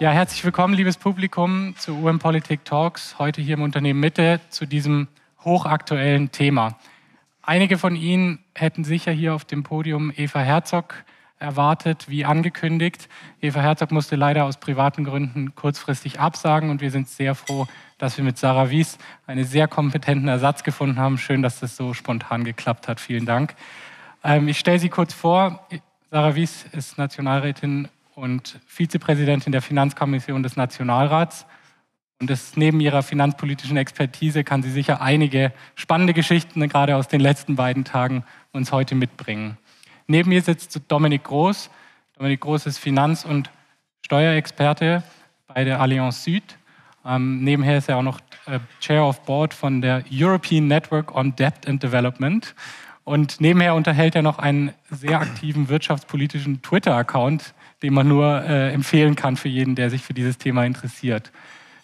Ja, herzlich willkommen, liebes Publikum, zu UM Politik Talks, heute hier im Unternehmen Mitte zu diesem hochaktuellen Thema. Einige von Ihnen hätten sicher hier auf dem Podium Eva Herzog erwartet, wie angekündigt. Eva Herzog musste leider aus privaten Gründen kurzfristig absagen und wir sind sehr froh, dass wir mit Sarah Wies einen sehr kompetenten Ersatz gefunden haben. Schön, dass das so spontan geklappt hat. Vielen Dank. Ähm, ich stelle Sie kurz vor. Sarah Wies ist Nationalrätin und Vizepräsidentin der Finanzkommission des Nationalrats. Und das, neben ihrer finanzpolitischen Expertise kann sie sicher einige spannende Geschichten, gerade aus den letzten beiden Tagen, uns heute mitbringen. Neben mir sitzt Dominik Groß. Dominik Groß ist Finanz- und Steuerexperte bei der Allianz Süd. Ähm, nebenher ist er auch noch äh, Chair of Board von der European Network on Debt and Development. Und nebenher unterhält er noch einen sehr aktiven wirtschaftspolitischen Twitter-Account, den man nur äh, empfehlen kann für jeden, der sich für dieses Thema interessiert.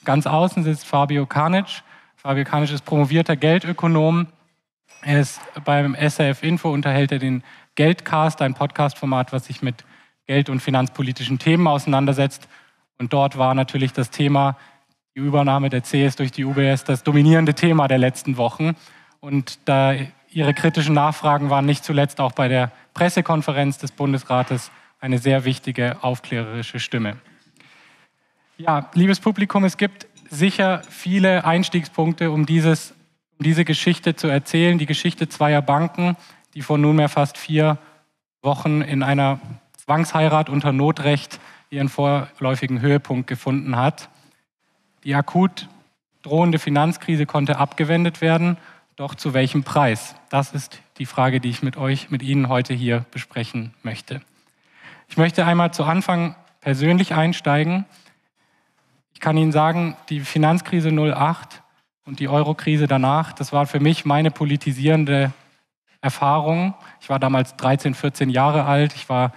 Ganz außen sitzt Fabio Kanic. Fabio Kanic ist promovierter Geldökonom. Er ist beim SRF Info, unterhält er den Geldcast, ein Podcast-Format, was sich mit geld- und finanzpolitischen Themen auseinandersetzt. Und dort war natürlich das Thema, die Übernahme der CS durch die UBS, das dominierende Thema der letzten Wochen. Und da Ihre kritischen Nachfragen waren nicht zuletzt auch bei der Pressekonferenz des Bundesrates eine sehr wichtige aufklärerische Stimme. Ja, liebes Publikum, es gibt sicher viele Einstiegspunkte, um, dieses, um diese Geschichte zu erzählen. Die Geschichte zweier Banken, die vor nunmehr fast vier Wochen in einer Zwangsheirat unter Notrecht ihren vorläufigen Höhepunkt gefunden hat. Die akut drohende Finanzkrise konnte abgewendet werden, doch zu welchem Preis? Das ist die Frage, die ich mit euch, mit Ihnen heute hier besprechen möchte. Ich möchte einmal zu Anfang persönlich einsteigen. Ich kann Ihnen sagen, die Finanzkrise 08 und die Eurokrise danach, das war für mich meine politisierende Erfahrung. Ich war damals 13, 14 Jahre alt. Ich war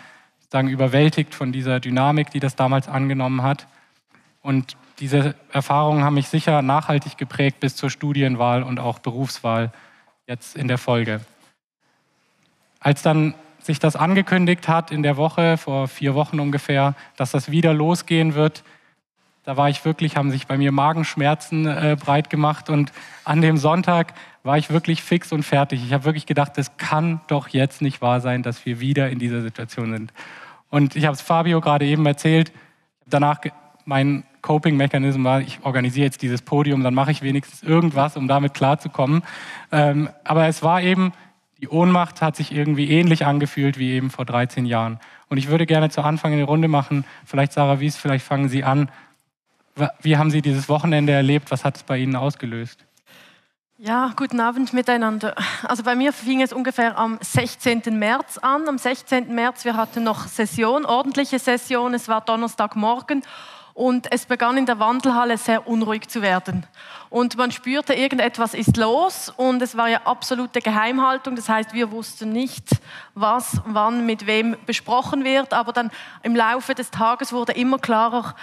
sagen, überwältigt von dieser Dynamik, die das damals angenommen hat. Und diese Erfahrungen haben mich sicher nachhaltig geprägt bis zur Studienwahl und auch Berufswahl jetzt in der Folge. Als dann sich das angekündigt hat in der Woche, vor vier Wochen ungefähr, dass das wieder losgehen wird, da war ich wirklich, haben sich bei mir Magenschmerzen äh, breit gemacht und an dem Sonntag war ich wirklich fix und fertig. Ich habe wirklich gedacht, das kann doch jetzt nicht wahr sein, dass wir wieder in dieser Situation sind. Und ich habe es Fabio gerade eben erzählt. Danach mein Coping-Mechanismus war, ich organisiere jetzt dieses Podium, dann mache ich wenigstens irgendwas, um damit klarzukommen. Ähm, aber es war eben, die Ohnmacht hat sich irgendwie ähnlich angefühlt wie eben vor 13 Jahren. Und ich würde gerne zu Anfang eine Runde machen. Vielleicht Sarah Wies, vielleicht fangen Sie an. Wie haben Sie dieses Wochenende erlebt? Was hat es bei Ihnen ausgelöst? Ja, guten Abend miteinander. Also bei mir fing es ungefähr am 16. März an. Am 16. März, wir hatten noch Session, ordentliche Session. Es war Donnerstagmorgen und es begann in der Wandelhalle sehr unruhig zu werden. Und man spürte, irgendetwas ist los und es war ja absolute Geheimhaltung. Das heißt, wir wussten nicht, was wann mit wem besprochen wird. Aber dann im Laufe des Tages wurde immer klarer,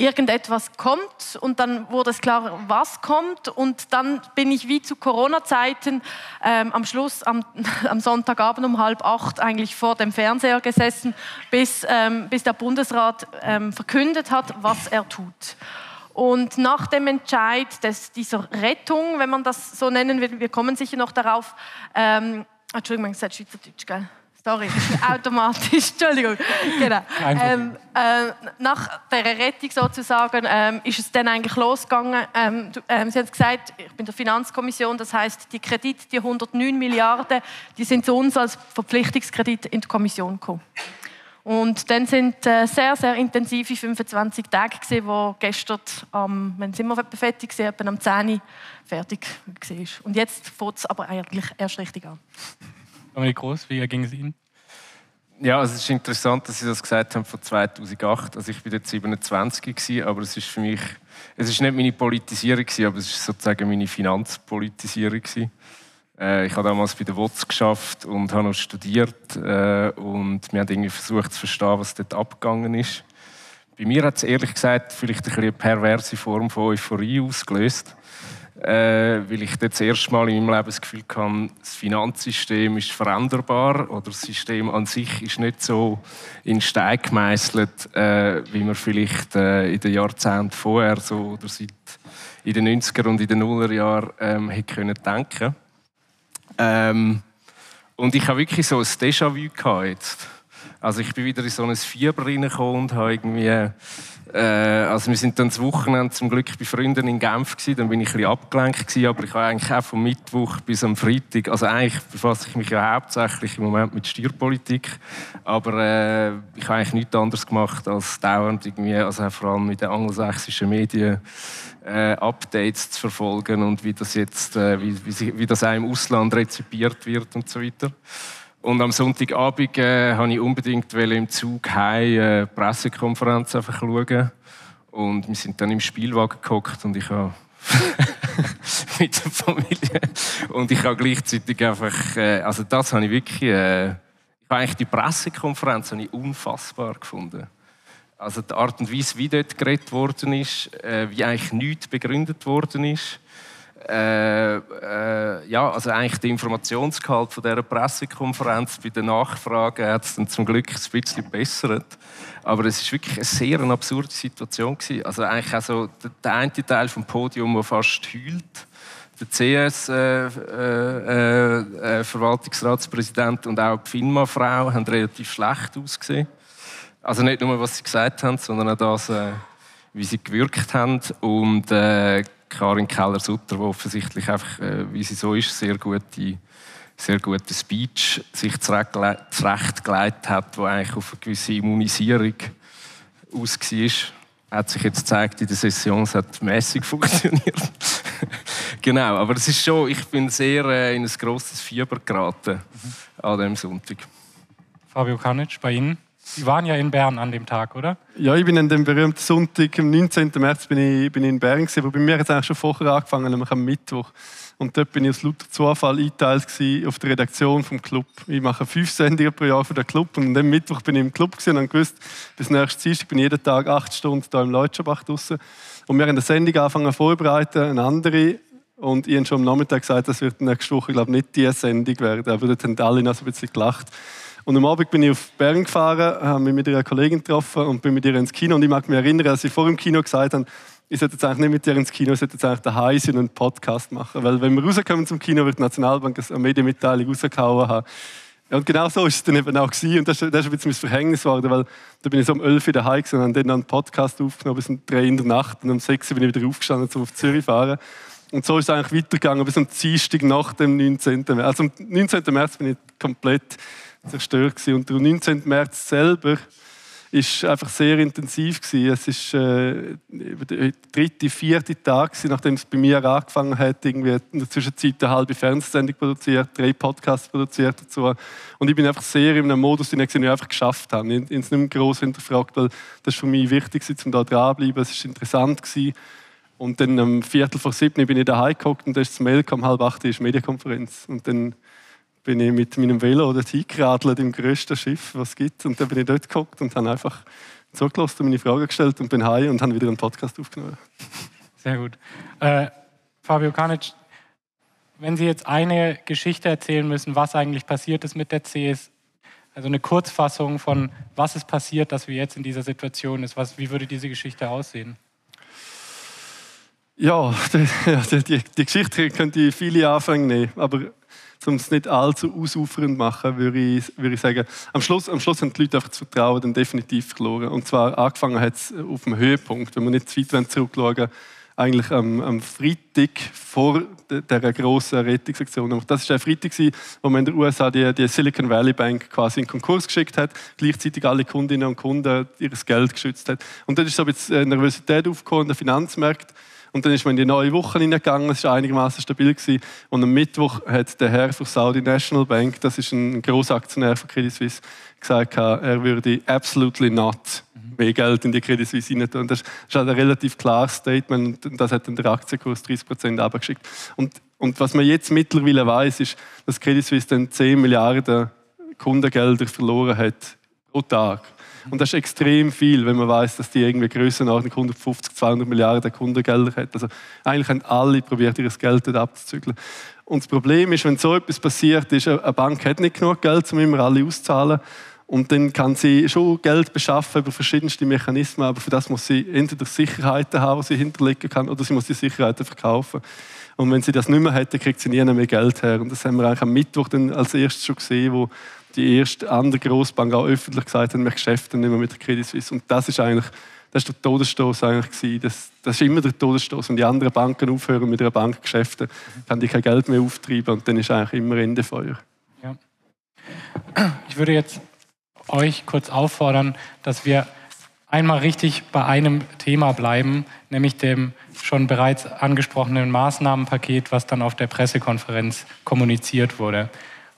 irgendetwas kommt und dann wurde es klar, was kommt und dann bin ich wie zu Corona-Zeiten ähm, am Schluss am, am, Sonntagabend um halb acht eigentlich vor dem Fernseher gesessen, bis, ähm, bis der Bundesrat ähm, verkündet hat, was er tut. Und nach dem Entscheid des, dieser Rettung, wenn man das so nennen will, wir kommen sicher noch darauf, ähm, Entschuldigung, man sagt Schweizerdeutsch, gell? Sorry, automatisch, Entschuldigung. Genau. Ähm, äh, nach der Rettung sozusagen ähm, ist es dann eigentlich losgegangen. Ähm, ähm, Sie haben gesagt, ich bin in der Finanzkommission, das heißt, die Kredite, die 109 Milliarden, die sind zu uns als Verpflichtungskredit in die Kommission gekommen. Und dann sind äh, sehr, sehr intensive 25 Tage gewesen, wo gestern, ähm, wenn es immer fertig war, etwa am 10 Uhr fertig war. Und jetzt fängt es aber eigentlich erst richtig an. Dominik Groß, wie ging es Ihnen? Ja, also es ist interessant, dass Sie das gesagt haben von 2008. Also ich bin jetzt 27 gewesen, aber es ist für mich, es ist nicht meine Politisierung gewesen, aber es ist sozusagen meine Finanzpolitisierung gewesen. Äh, ich habe damals bei der WOTS geschafft und habe noch studiert äh, und wir haben irgendwie versucht zu verstehen, was dort abgegangen ist. Bei mir hat es ehrlich gesagt vielleicht ein eine perverse Form von Euphorie ausgelöst äh, weil ich das erste Mal in meinem Leben das Gefühl hatte, das Finanzsystem ist veränderbar oder das System an sich ist nicht so in Stein gemeißelt, äh, wie man vielleicht äh, in den Jahrzehnten vorher so oder seit in den 90er und in den Nuller Jahren ähm, hätte können denken. Ähm, und ich habe wirklich so ein Déjà-vu. Also ich bin wieder in so ein Fieber reingekommen und habe irgendwie also wir sind dann das Wochenende zum Glück bei Freunden in Genf gewesen, dann bin ich ein abgelenkt gewesen, aber ich habe eigentlich auch vom Mittwoch bis am Freitag, also eigentlich befasse ich mich ja hauptsächlich im Moment mit Steuerpolitik, aber äh, ich habe eigentlich nichts anderes gemacht als dauernd irgendwie, also vor allem mit den angelsächsischen Medien äh, Updates zu verfolgen und wie das jetzt, äh, wie, wie, wie das auch im Ausland rezipiert wird und so weiter. Und am Sonntagabend äh, wollte ich unbedingt im Zug heim äh, Pressekonferenz einfach schauen. Und wir sind dann im Spielwagen gehockt und ich habe mit der Familie und ich habe gleichzeitig einfach, äh, also das habe ich wirklich, äh, ich habe eigentlich die Pressekonferenz habe ich unfassbar gefunden. Also die Art und Weise, wie dort geredet worden ist, äh, wie eigentlich nichts begründet worden ist äh, äh, ja, also eigentlich der Informationsgehalt von dieser Pressekonferenz bei den Nachfragen hat es dann zum Glück ein bisschen gebessert. Aber es ist wirklich eine sehr eine absurde Situation gewesen. Also eigentlich also der, der eine Teil vom Podium, der fast heult, der CS äh, äh, äh, und auch die FINMA-Frau haben relativ schlecht ausgesehen. Also nicht nur, was sie gesagt haben, sondern auch das, wie sie gewirkt haben. Und Karin Keller-Sutter, die offensichtlich einfach, äh, wie sie so ist, sehr gute, sehr gute Speech sich zurechtgelegt hat, die eigentlich auf eine gewisse Immunisierung aus war. Hat sich jetzt gezeigt in der Session, es hat mäßig funktioniert. genau, aber es ist schon, ich bin sehr äh, in ein grosses Fieber geraten mhm. an diesem Sonntag. Fabio Kanic, bei Ihnen? Sie waren ja in Bern an dem Tag, oder? Ja, ich bin an dem berühmten Sonntag, am 19. März, bin ich, bin ich in Bern gewesen, aber bei mir es eigentlich schon vorher angefangen, nämlich am Mittwoch. Und dort bin ich aus lauter Zufall eingeteilt auf der Redaktion vom Club. Ich mache fünf Sendungen pro Jahr für den Club und am Mittwoch bin ich im Club und habe gewusst, bis nächstes Dienstag bin ich jeden Tag acht Stunden hier im Leutschenbach draußen. Und wir haben eine Sendung angefangen vorzubereiten, eine andere. Und ich habe schon am Nachmittag gesagt, das wird nächste Woche, glaube ich, nicht die Sendung werden. Aber dort haben alle noch so ein bisschen gelacht. Und am Abend bin ich auf Bern gefahren, habe mich mit einer Kollegin getroffen und bin mit ihr ins Kino. Und ich mag mich erinnern, als ich vor dem Kino gesagt habe, ich sollte jetzt eigentlich nicht mit dir ins Kino, ich sollte jetzt eigentlich daheim sein und einen Podcast machen. Weil wenn wir rauskommen zum Kino, wird die Nationalbank eine Medienmitteilung rausgehauen haben. Und genau so ist es dann eben auch gewesen. Und das, das ist ein bisschen mein Verhängnis geworden, weil da bin ich so um 11 Uhr daheim und habe dann einen Podcast aufgenommen bis um 3 in der Nacht. Und um 6 Uhr bin ich wieder aufgestanden, um auf Zürich fahren. Und so ist es eigentlich weitergegangen bis am Dienstag nach dem 19. März. Also am 19. März bin ich komplett zerstört gewesen. Und der 19. März selber ist einfach sehr intensiv gewesen. Es ist äh, der dritte, vierte Tag gewesen, nachdem es bei mir angefangen hat, irgendwie in der Zwischenzeit eine halbe Fernsehsendung produziert, drei Podcasts produziert dazu. Und ich bin einfach sehr in einem Modus, den ich einfach geschafft habe. Ich habe es nicht mehr gross hinterfragt, weil das für mich wichtig war, um da dranbleiben. Es war interessant gewesen. Und dann am Viertel vor sieben bin ich daheim geguckt und da ist das Mail um halb acht ist Medienkonferenz. Und dann bin ich mit meinem Velo dorthin geradelt im grössten Schiff, was es gibt. Und dann bin ich dort geguckt und habe einfach zugelassen und meine Fragen gestellt und bin heim und habe wieder einen Podcast aufgenommen. Sehr gut. Äh, Fabio Kanic, wenn Sie jetzt eine Geschichte erzählen müssen, was eigentlich passiert ist mit der CS, also eine Kurzfassung von was ist passiert, dass wir jetzt in dieser Situation sind, was, wie würde diese Geschichte aussehen? Ja, die, die, die Geschichte könnte viele Anfänge nehmen, aber um es nicht allzu ausufernd machen, würde ich, würde ich sagen, am Schluss, am Schluss haben die Leute einfach das Vertrauen dann definitiv verloren. Und zwar angefangen hat es auf dem Höhepunkt, wenn wir nicht zu weit zurückschauen eigentlich am, am Freitag vor dieser grossen Rettungsaktion. Das war der Freitag, wo man in den USA die, die, Silicon Valley Bank quasi in Konkurs geschickt hat, gleichzeitig alle Kundinnen und Kunden ihr Geld geschützt hat. Und dann ist so ein bisschen Nervosität aufgekommen in den Finanzmärkten. Und dann ist man in die neue Woche hineingegangen, es war einigermaßen stabil. Gewesen. Und am Mittwoch hat der Herr von Saudi National Bank, das ist ein großer Aktionär von Credit Suisse, gesagt, er würde absolutely not mehr Geld in die Credit Suisse rein tun. Das ist halt ein relativ klares Statement und das hat dann der Aktienkurs 30 Prozent abgeschickt. Und, und was man jetzt mittlerweile weiß, ist, dass Credit Suisse dann 10 Milliarden Kundengelder verloren hat pro Tag. Und das ist extrem viel, wenn man weiß, dass die irgendwie Grössenordnung 150, 200 Milliarden Kundengelder hat. Also eigentlich haben alle probiert, ihr Geld dort abzuzügeln. Und das Problem ist, wenn so etwas passiert, ist, eine Bank hat nicht genug Geld, um immer alle auszahlen. Und dann kann sie schon Geld beschaffen über verschiedenste Mechanismen, aber für das muss sie entweder Sicherheiten haben, die sie hinterlegen kann, oder sie muss die Sicherheiten verkaufen. Und wenn sie das nicht mehr hätte, kriegt sie nie mehr Geld her. Und das haben wir eigentlich am Mittwoch dann als erstes schon gesehen, wo die erste andere Grossbank auch öffentlich gesagt hat, wir geschäften nicht mehr mit der Credit Suisse. Und das ist eigentlich das ist der Todesstoß eigentlich gewesen. Das, das ist immer der Todesstoß. Wenn die anderen Banken aufhören mit ihren Bankgeschäften, kann die kein Geld mehr auftreiben und dann ist eigentlich immer Ende Feuer. Ja. Ich würde jetzt euch kurz auffordern, dass wir einmal richtig bei einem Thema bleiben, nämlich dem schon bereits angesprochenen Maßnahmenpaket, was dann auf der Pressekonferenz kommuniziert wurde.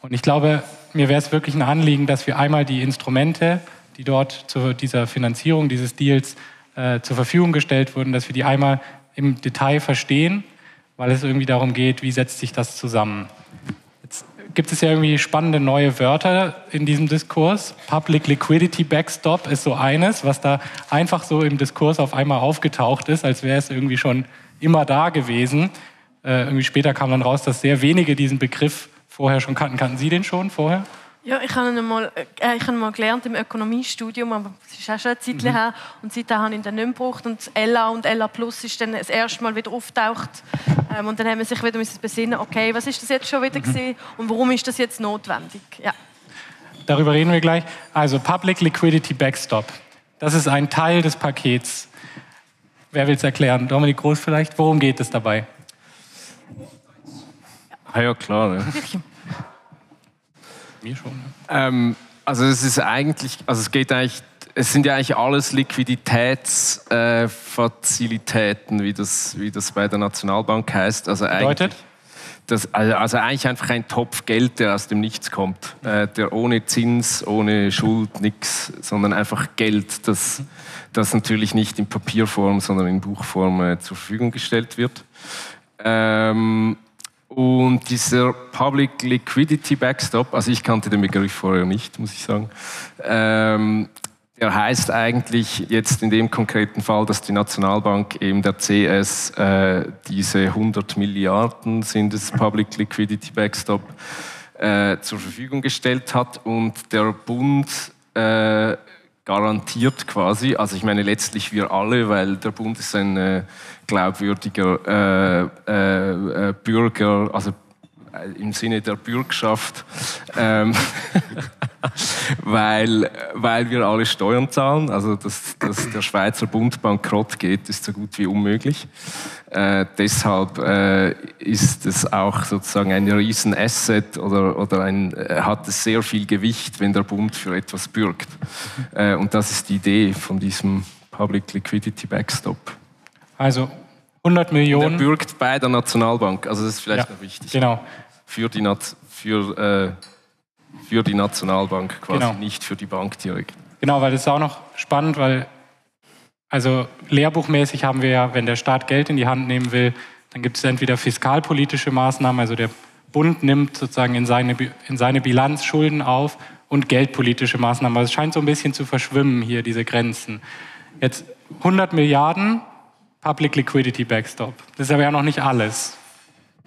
Und ich glaube, mir wäre es wirklich ein Anliegen, dass wir einmal die Instrumente, die dort zu dieser Finanzierung dieses Deals äh, zur Verfügung gestellt wurden, dass wir die einmal im Detail verstehen, weil es irgendwie darum geht, wie setzt sich das zusammen gibt es ja irgendwie spannende neue Wörter in diesem Diskurs. Public Liquidity Backstop ist so eines, was da einfach so im Diskurs auf einmal aufgetaucht ist, als wäre es irgendwie schon immer da gewesen. Äh, irgendwie später kam dann raus, dass sehr wenige diesen Begriff vorher schon kannten. Kannten Sie den schon vorher? Ja, ich habe ihn mal, äh, ich habe mal gelernt im Ökonomiestudium, aber es ist auch schon eine Zeit mhm. her. Und seitdem habe ich ihn dann nicht mehr gebraucht. Und Ella und Ella Plus ist dann das erste Mal wieder auftaucht. Ähm, und dann haben wir sich wieder besinnen okay, was ist das jetzt schon wieder mhm. gewesen und warum ist das jetzt notwendig? Ja. Darüber reden wir gleich. Also Public Liquidity Backstop. Das ist ein Teil des Pakets. Wer will es erklären? Dominik Groß vielleicht. Worum geht es dabei? Ja, ja klar. Ja. Mir schon. Ja. Ähm, also es ist eigentlich, also es geht eigentlich, es sind ja eigentlich alles Liquiditätsfazilitäten, äh, wie, das, wie das bei der Nationalbank heißt. Also Bedeutet? Das, also, also eigentlich einfach ein Topf Geld, der aus dem Nichts kommt, äh, der ohne Zins, ohne Schuld, nichts, sondern einfach Geld, das, das natürlich nicht in Papierform, sondern in Buchform äh, zur Verfügung gestellt wird. Ähm, und dieser Public Liquidity Backstop, also ich kannte den Begriff vorher nicht, muss ich sagen, ähm, der heißt eigentlich jetzt in dem konkreten Fall, dass die Nationalbank eben der CS äh, diese 100 Milliarden sind es Public Liquidity Backstop äh, zur Verfügung gestellt hat. Und der Bund äh, garantiert quasi, also ich meine letztlich wir alle, weil der Bund ist ein äh, glaubwürdiger äh, äh, äh Bürger, also äh, im Sinne der Bürgschaft, ähm, weil, weil wir alle Steuern zahlen. Also, dass, dass der Schweizer Bund bankrott geht, ist so gut wie unmöglich. Äh, deshalb äh, ist es auch sozusagen ein Riesenasset oder, oder ein, äh, hat es sehr viel Gewicht, wenn der Bund für etwas bürgt. Äh, und das ist die Idee von diesem Public Liquidity Backstop. Also 100 Millionen. Und er bürgt bei der Nationalbank. Also das ist vielleicht ja, noch wichtig. Genau. Für die, für, äh, für die Nationalbank quasi, genau. nicht für die Bank direkt. Genau, weil das ist auch noch spannend, weil also lehrbuchmäßig haben wir ja, wenn der Staat Geld in die Hand nehmen will, dann gibt es entweder fiskalpolitische Maßnahmen, also der Bund nimmt sozusagen in seine, in seine Bilanz Schulden auf und geldpolitische Maßnahmen. Also es scheint so ein bisschen zu verschwimmen hier, diese Grenzen. Jetzt 100 Milliarden Public Liquidity Backstop. Das ist aber ja noch nicht alles.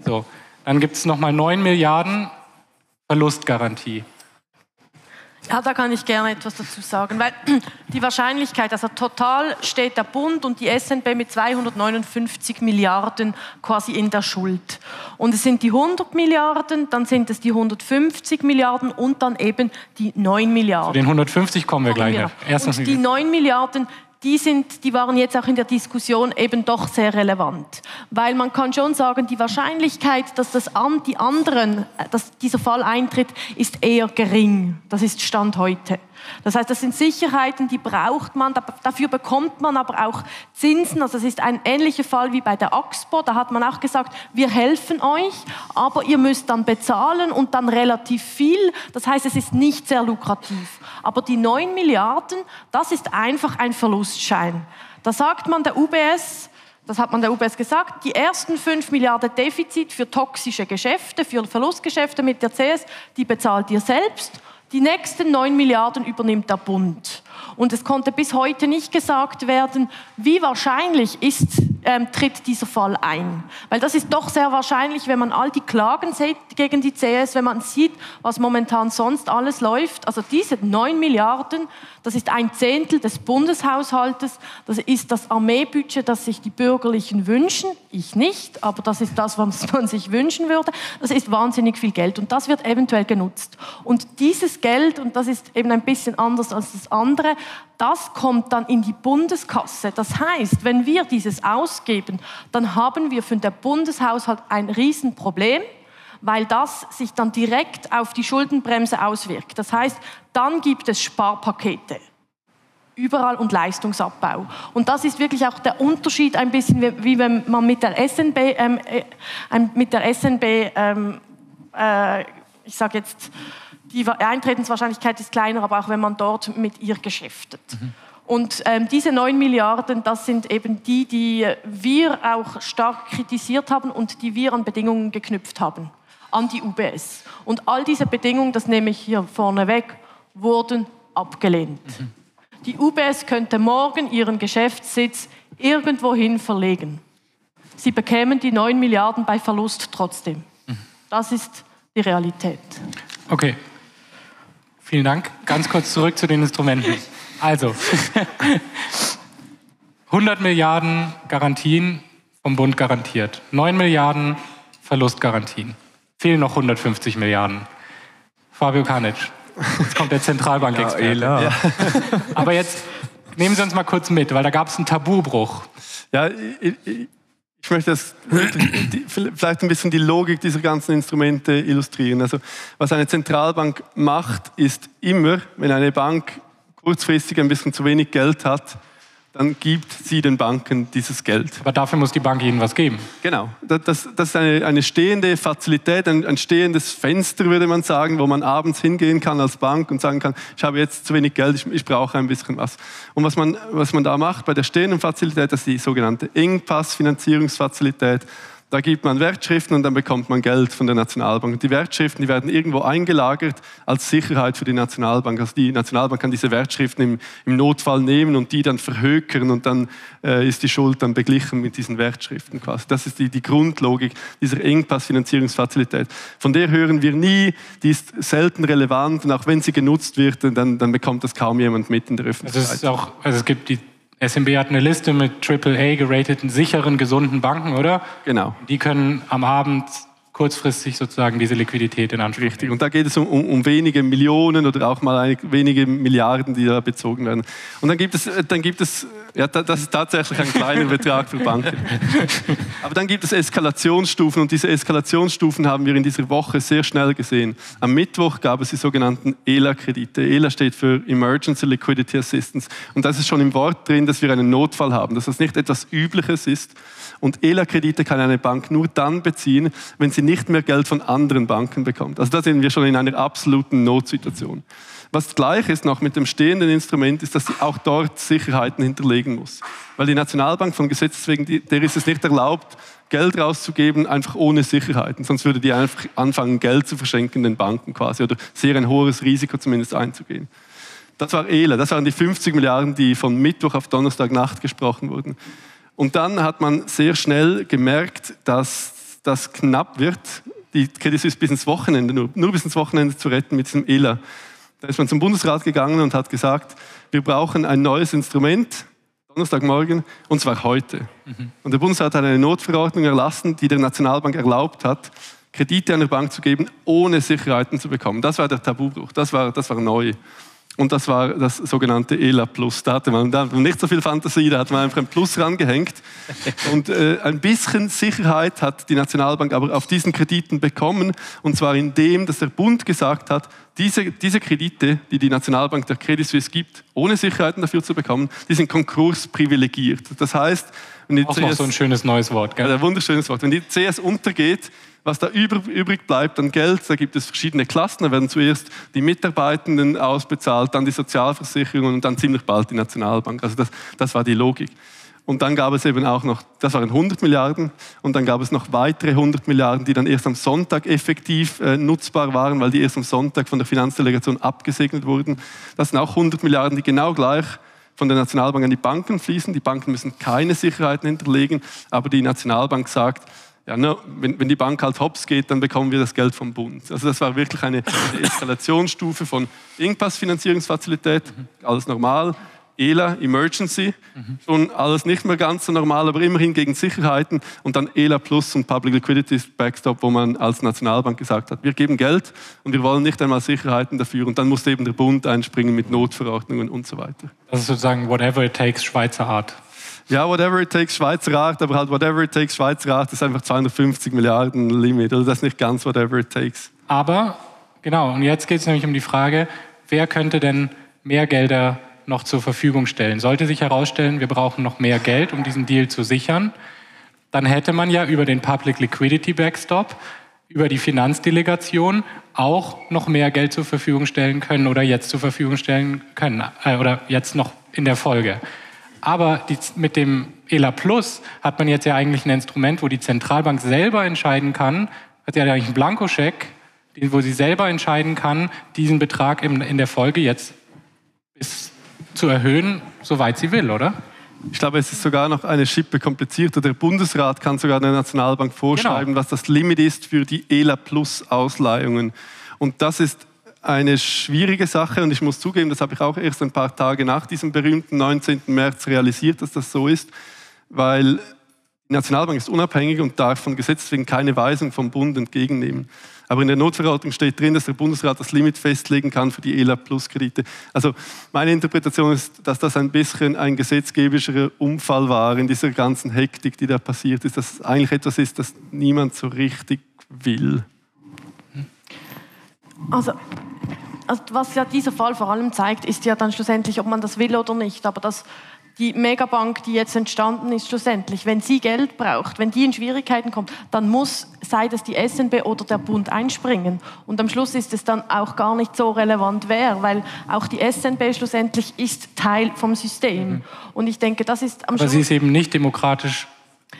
So, dann gibt es nochmal 9 Milliarden Verlustgarantie. Ja, da kann ich gerne etwas dazu sagen, weil die Wahrscheinlichkeit, also total steht der Bund und die SNB mit 259 Milliarden quasi in der Schuld. Und es sind die 100 Milliarden, dann sind es die 150 Milliarden und dann eben die 9 Milliarden. Zu den 150 kommen wir gleich. Wir. Und die 9 Milliarden, die, sind, die waren jetzt auch in der Diskussion eben doch sehr relevant. Weil man kann schon sagen, die Wahrscheinlichkeit, dass das an, die anderen, dass dieser Fall eintritt, ist eher gering. Das ist Stand heute. Das heißt, das sind Sicherheiten, die braucht man, dafür bekommt man aber auch Zinsen. Also es ist ein ähnlicher Fall wie bei der Axpo. Da hat man auch gesagt, wir helfen euch, aber ihr müsst dann bezahlen und dann relativ viel. Das heißt, es ist nicht sehr lukrativ. Aber die 9 Milliarden, das ist einfach ein Verlustschein. Da sagt man der UBS, das hat man der UBS gesagt, die ersten 5 Milliarden Defizit für toxische Geschäfte, für Verlustgeschäfte mit der CS, die bezahlt ihr selbst Die nächsten 9 Milliarden übernimmt der Bund. Und es konnte bis heute nicht gesagt werden, wie wahrscheinlich ist, ähm, tritt dieser Fall ein. Weil das ist doch sehr wahrscheinlich, wenn man all die Klagen sieht gegen die CS, wenn man sieht, was momentan sonst alles läuft. Also diese 9 Milliarden, das ist ein Zehntel des Bundeshaushaltes, das ist das Armeebudget, das sich die Bürgerlichen wünschen. Ich nicht, aber das ist das, was man sich wünschen würde. Das ist wahnsinnig viel Geld und das wird eventuell genutzt. Und dieses Geld, und das ist eben ein bisschen anders als das andere, das kommt dann in die Bundeskasse. Das heißt, wenn wir dieses ausgeben, dann haben wir für den Bundeshaushalt ein Riesenproblem, weil das sich dann direkt auf die Schuldenbremse auswirkt. Das heißt, dann gibt es Sparpakete überall und Leistungsabbau. Und das ist wirklich auch der Unterschied ein bisschen, wie, wenn man mit der SNB, ähm, äh, mit der SNB ähm, äh, ich sage jetzt, die Eintretenswahrscheinlichkeit ist kleiner, aber auch wenn man dort mit ihr geschäftet. Mhm. Und ähm, diese 9 Milliarden, das sind eben die, die wir auch stark kritisiert haben und die wir an Bedingungen geknüpft haben, an die UBS. Und all diese Bedingungen, das nehme ich hier vorne weg, wurden abgelehnt. Mhm. Die UBS könnte morgen ihren Geschäftssitz irgendwohin verlegen. Sie bekämen die 9 Milliarden bei Verlust trotzdem. Mhm. Das ist die Realität. Okay, Vielen Dank. Ganz kurz zurück zu den Instrumenten. Also, 100 Milliarden Garantien vom Bund garantiert, 9 Milliarden Verlustgarantien. Fehlen noch 150 Milliarden. Fabio Kanic, jetzt kommt der Zentralbankexperte. Ja, ja. Aber jetzt nehmen Sie uns mal kurz mit, weil da gab es einen Tabubruch. Ja, ich, möchte das, vielleicht ein bisschen die Logik dieser ganzen Instrumente illustrieren. Also, was eine Zentralbank macht, ist immer, wenn eine Bank kurzfristig ein bisschen zu wenig Geld hat, dann gibt sie den Banken dieses Geld. Aber dafür muss die Bank ihnen was geben. Genau. Das, das ist eine, eine, stehende Fazilität, ein, ein, stehendes Fenster, würde man sagen, wo man abends hingehen kann als Bank und sagen kann, ich habe jetzt zu wenig Geld, ich, ich brauche ein bisschen was. Und was man, was man da macht bei der stehenden Fazilität, das ist die sogenannte Engpass-Finanzierungsfazilität. Da gibt man Wertschriften und dann bekommt man Geld von der Nationalbank. Die Wertschriften, die werden irgendwo eingelagert als Sicherheit für die Nationalbank. Also die Nationalbank kann diese Wertschriften im, im Notfall nehmen und die dann verhökern und dann äh, ist die Schuld dann beglichen mit diesen Wertschriften quasi. Das ist die, die Grundlogik dieser Engpass-Finanzierungsfazilität. Von der hören wir nie, die ist selten relevant und auch wenn sie genutzt wird, dann, dann bekommt das kaum jemand mit in der Öffentlichkeit. Also es, auch, also es gibt die SMB hat eine Liste mit AAA gerateten, sicheren, gesunden Banken, oder? Genau. Die können am Abend kurzfristig sozusagen diese Liquidität in Anspruch Richtig. Und da geht es um, um, um, wenige Millionen oder auch mal ein, wenige Milliarden, die da bezogen werden. Und dann gibt es, äh, dann gibt es ja, das ist tatsächlich ein kleiner Betrag für Banken. Aber dann gibt es Eskalationsstufen und diese Eskalationsstufen haben wir in dieser Woche sehr schnell gesehen. Am Mittwoch gab es die sogenannten ELA-Kredite. ELA steht für Emergency Liquidity Assistance. Und das ist schon im Wort drin, dass wir einen Notfall haben, dass das nicht etwas Übliches ist. Und ELA-Kredite kann eine Bank nur dann beziehen, wenn sie nicht mehr Geld von anderen Banken bekommt. Also da sind wir schon in einer absoluten Notsituation. Was gleich ist noch mit dem stehenden Instrument, ist, dass sie auch dort Sicherheiten hinterlegen muss. Weil die Nationalbank von Gesetz wegen, der ist es nicht erlaubt, Geld rauszugeben, einfach ohne Sicherheiten. Sonst würde die einfach anfangen, Geld zu verschenken den Banken quasi oder sehr ein hohes Risiko zumindest einzugehen. Das war ELA, das waren die 50 Milliarden, die von Mittwoch auf Donnerstagnacht gesprochen wurden. Und dann hat man sehr schnell gemerkt, dass das knapp wird, die Credit Suisse bis ins Wochenende, nur, nur bis ins Wochenende zu retten mit diesem ELA. Da ist man zum Bundesrat gegangen und hat gesagt, wir brauchen ein neues Instrument, Donnerstagmorgen, und zwar heute. Mhm. Und der Bundesrat hat eine Notverordnung erlassen, die der Nationalbank erlaubt hat, Kredite einer Bank zu geben, ohne Sicherheiten zu bekommen. Das war der Tabubruch, das war, das war neu. Und das war das sogenannte ELA Plus. Da hatte man, da nicht so viel Fantasie, da hat man einfach ein Plus rangehängt. Und äh, ein bisschen Sicherheit hat die Nationalbank aber auf diesen Krediten bekommen. Und zwar indem, dass der Bund gesagt hat, diese, diese Kredite, die die Nationalbank der Credit Suisse gibt, ohne Sicherheiten dafür zu bekommen, die sind konkursprivilegiert. Das heißt, wenn die Auch CS, noch so ein schönes neues Wort, gell? Ein wunderschönes Wort. Wenn die CS untergeht, was da übrig bleibt an Geld, da gibt es verschiedene Klassen. Da werden zuerst die Mitarbeitenden ausbezahlt, dann die Sozialversicherung und dann ziemlich bald die Nationalbank. Also das, das war die Logik. Und dann gab es eben auch noch, das waren 100 Milliarden, und dann gab es noch weitere 100 Milliarden, die dann erst am Sonntag effektiv äh, nutzbar waren, weil die erst am Sonntag von der Finanzdelegation abgesegnet wurden. Das sind auch 100 Milliarden, die genau gleich von der Nationalbank an die Banken fließen. Die Banken müssen keine Sicherheiten hinterlegen, aber die Nationalbank sagt, ja, ne, wenn, wenn, die Bank halt hops geht, dann bekommen wir das Geld vom Bund. Also das war wirklich eine, eine Eskalationsstufe von Engpass-Finanzierungsfazilität, alles normal, ELA, Emergency, mhm. schon alles nicht mehr ganz so normal, aber immerhin gegen Sicherheiten und dann ELA Plus und Public Liquidity Backstop, wo man als Nationalbank gesagt hat, wir geben Geld und wir wollen nicht einmal Sicherheiten dafür und dann musste eben der Bund einspringen mit Notverordnungen und so weiter. Das ist sozusagen whatever it takes Schweizer Art. Ja, whatever it takes Schweizer Art, aber halt whatever it takes Schweizer Art ist einfach 250 Milliarden Limit, also das ist nicht ganz whatever it takes. Aber, genau, und jetzt geht es nämlich um die Frage, wer könnte denn mehr Gelder noch zur Verfügung stellen. Sollte sich herausstellen, wir brauchen noch mehr Geld, um diesen Deal zu sichern, dann hätte man ja über den Public Liquidity Backstop, über die Finanzdelegation auch noch mehr Geld zur Verfügung stellen können oder jetzt zur Verfügung stellen können äh, oder jetzt noch in der Folge. Aber die, mit dem ELA Plus hat man jetzt ja eigentlich ein Instrument, wo die Zentralbank selber entscheiden kann, hat ja eigentlich einen Blankoscheck, wo sie selber entscheiden kann, diesen Betrag in, in der Folge jetzt bis zu erhöhen, soweit sie will, oder? Ich glaube, es ist sogar noch eine Schippe komplizierter. Der Bundesrat kann sogar der Nationalbank vorschreiben, genau. was das Limit ist für die ELA Plus Ausleihungen. Und das ist eine schwierige Sache und ich muss zugeben, das habe ich auch erst ein paar Tage nach diesem berühmten 19. März realisiert, dass das so ist, weil die Nationalbank ist unabhängig und darf von Gesetz wegen keine Weisung vom Bund entgegennehmen. Aber in der Notverordnung steht drin, dass der Bundesrat das Limit festlegen kann für die ELA Plus Kredite. Also meine Interpretation ist, dass das ein bisschen ein gesetzgeberischer Unfall war in dieser ganzen Hektik, die da passiert ist, dass es eigentlich etwas ist, das niemand so richtig will. Also also was ja dieser Fall vor allem zeigt, ist ja dann schlussendlich, ob man das will oder nicht. Aber das die Megabank, die jetzt entstanden ist, schlussendlich, wenn sie Geld braucht, wenn die in Schwierigkeiten kommt, dann muss, sei das die SNB oder der Bund einspringen. Und am Schluss ist es dann auch gar nicht so relevant, wer, weil auch die SNB schlussendlich ist Teil vom System. Mhm. Und ich denke, das ist am Aber Schluss... sie ist eben nicht demokratisch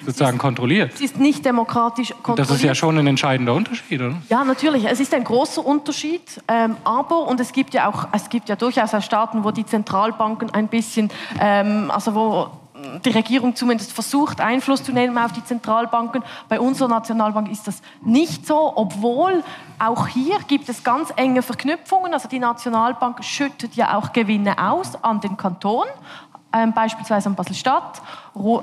sozusagen kontrolliert. Es ist nicht demokratisch kontrolliert. das ist ja schon ein entscheidender Unterschied, oder? Ja, natürlich. Es ist ein großer Unterschied. Ähm, aber, und es gibt ja auch, es gibt ja durchaus auch Staaten, wo die Zentralbanken ein bisschen, ähm, also wo die Regierung zumindest versucht, Einfluss zu nehmen auf die Zentralbanken. Bei unserer Nationalbank ist das nicht so, obwohl auch hier gibt es ganz enge Verknüpfungen. Also die Nationalbank schüttet ja auch Gewinne aus an den Kanton, ähm, beispielsweise an Basel-Stadt,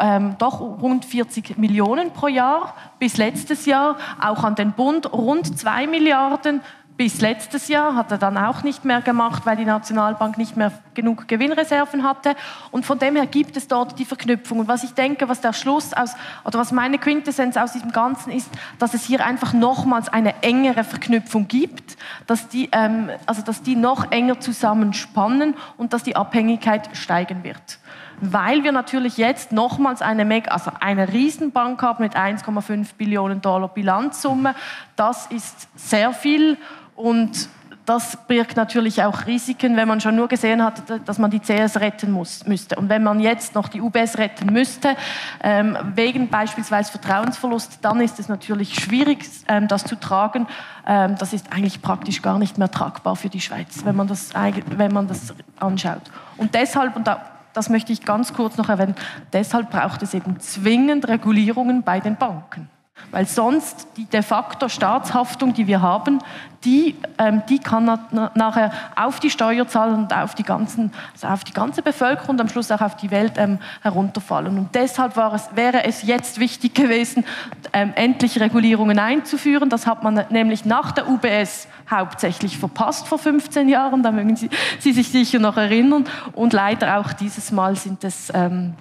ähm, doch rund 40 Millionen pro Jahr bis letztes Jahr, auch an den Bund rund 2 Milliarden bis letztes Jahr hat er dann auch nicht mehr gemacht, weil die Nationalbank nicht mehr genug Gewinnreserven hatte. Und von dem her gibt es dort die Verknüpfung. Und was ich denke, was der Schluss aus, oder was meine Quintessenz aus diesem Ganzen ist, dass es hier einfach nochmals eine engere Verknüpfung gibt, dass die, ähm, also dass die noch enger zusammenspannen und dass die Abhängigkeit steigen wird weil wir natürlich jetzt nochmals eine, Meg also eine Riesenbank haben mit 1,5 Billionen Dollar Bilanzsumme. Das ist sehr viel und das birgt natürlich auch Risiken, wenn man schon nur gesehen hat, dass man die CS retten muss, müsste. Und wenn man jetzt noch die UBS retten müsste, ähm, wegen beispielsweise Vertrauensverlust, dann ist es natürlich schwierig, ähm, das zu tragen. Ähm, das ist eigentlich praktisch gar nicht mehr tragbar für die Schweiz, wenn man das, wenn man das anschaut. Und deshalb, und da das möchte ich ganz kurz noch erwähnen, deshalb braucht es eben zwingend Regulierungen bei den Banken. Weil sonst die de facto Staatshaftung, die wir haben, die, ähm, die kann na nachher auf die Steuerzahler und auf die, ganzen, also auf die ganze Bevölkerung und am Schluss auch auf die Welt ähm, herunterfallen. Und deshalb es, wäre es jetzt wichtig gewesen, ähm, endlich Regulierungen einzuführen. Das hat man nämlich nach der UBS hauptsächlich verpasst vor 15 Jahren, da mögen Sie, Sie sich sicher noch erinnern. Und leider auch dieses Mal sind es ähm,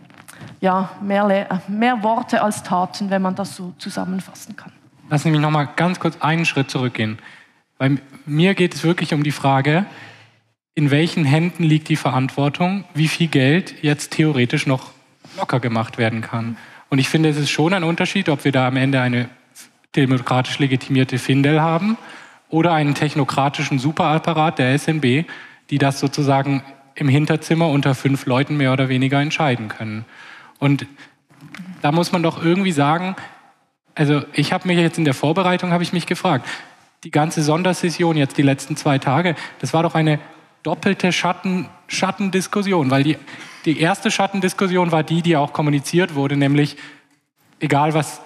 ja, mehr, äh, mehr Worte als Taten, wenn man das so zusammenfassen kann. Lass mich noch mal ganz kurz einen Schritt zurückgehen. Bei mir geht es wirklich um die Frage, in welchen Händen liegt die Verantwortung, wie viel Geld jetzt theoretisch noch locker gemacht werden kann. Und ich finde, es ist schon ein Unterschied, ob wir da am Ende eine demokratisch legitimierte Findel haben oder einen technokratischen Superapparat der SNB, die das sozusagen im Hinterzimmer unter fünf Leuten mehr oder weniger entscheiden können. Und da muss man doch irgendwie sagen, also ich habe mich jetzt in der Vorbereitung, habe ich mich gefragt, die ganze Sondersession jetzt die letzten zwei Tage, das war doch eine doppelte Schatten, Schattendiskussion, weil die, die erste Schattendiskussion war die, die auch kommuniziert wurde, nämlich egal was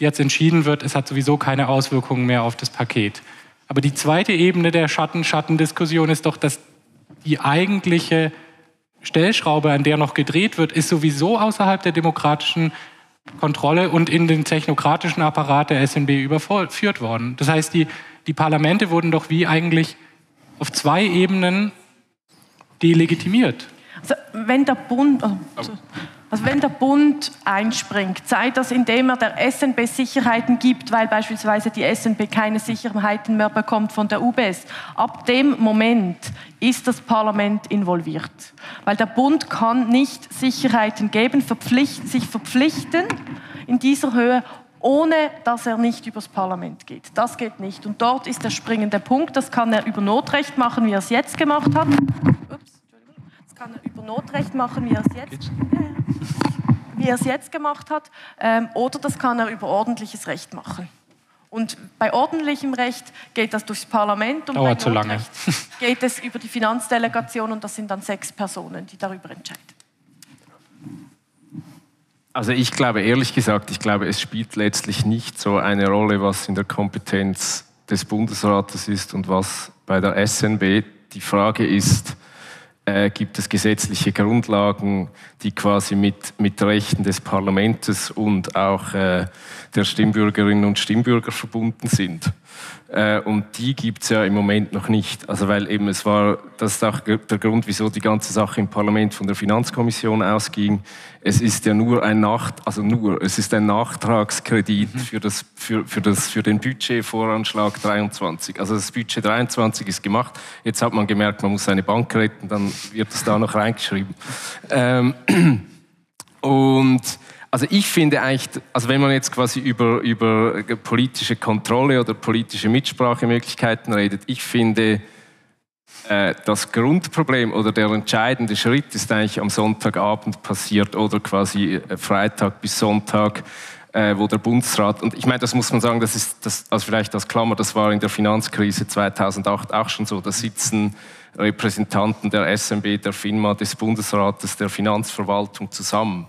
jetzt entschieden wird, es hat sowieso keine Auswirkungen mehr auf das Paket. Aber die zweite Ebene der Schatten-Schatten-Diskussion ist doch, dass die eigentliche Stellschraube, an der noch gedreht wird, ist sowieso außerhalb der demokratischen Kontrolle und in den technokratischen Apparat der SNB überführt worden. Das heißt, die, die Parlamente wurden doch wie eigentlich auf zwei Ebenen delegitimiert. Also wenn der Bund, also, also wenn der Bund einspringt, sei das indem er der SNB Sicherheiten gibt, weil beispielsweise die SNB keine Sicherheiten mehr bekommt von der UBS, ab dem Moment ist das Parlament involviert. Weil der Bund kann nicht Sicherheiten geben, verpflicht, sich verpflichten in dieser Höhe, ohne dass er nicht übers Parlament geht. Das geht nicht. Und dort ist der springende Punkt. Das kann er über Notrecht machen, wie er es jetzt gemacht hat. Ups kann er über Notrecht machen, wie er es jetzt, wie er es jetzt gemacht hat, ähm, oder das kann er über ordentliches Recht machen. Und bei ordentlichem Recht geht das durchs Parlament und Dauert bei zu lange. geht es über die Finanzdelegation und das sind dann sechs Personen, die darüber entscheiden. Also ich glaube ehrlich gesagt, ich glaube, es spielt letztlich nicht so eine Rolle, was in der Kompetenz des Bundesrates ist und was bei der SNB. Die Frage ist, äh, gibt es gesetzliche Grundlagen, die quasi mit, mit Rechten des Parlaments und auch äh, der Stimmbürgerinnen und Stimmbürger verbunden sind. Äh, und die gibt es ja im Moment noch nicht. Also weil eben es war, das ist auch der Grund, wieso die ganze Sache im Parlament von der Finanzkommission ausging. Es ist ja nur ein Nach, also nur, es ist ein Nachtragskredit mhm. für, das, für, für, das, für den Budgetvoranschlag 23. Also das Budget 23 ist gemacht. Jetzt hat man gemerkt, man muss seine Bank retten, dann wird es da noch reingeschrieben. Ähm, und also ich finde eigentlich, also wenn man jetzt quasi über, über politische Kontrolle oder politische Mitsprachemöglichkeiten redet, ich finde, äh, das Grundproblem oder der entscheidende Schritt ist eigentlich am Sonntagabend passiert oder quasi äh, Freitag bis Sonntag, äh, wo der Bundesrat, und ich meine, das muss man sagen, das ist, das, also vielleicht als Klammer, das war in der Finanzkrise 2008 auch schon so, da sitzen Repräsentanten der SMB, der FINMA, des Bundesrates, der Finanzverwaltung zusammen.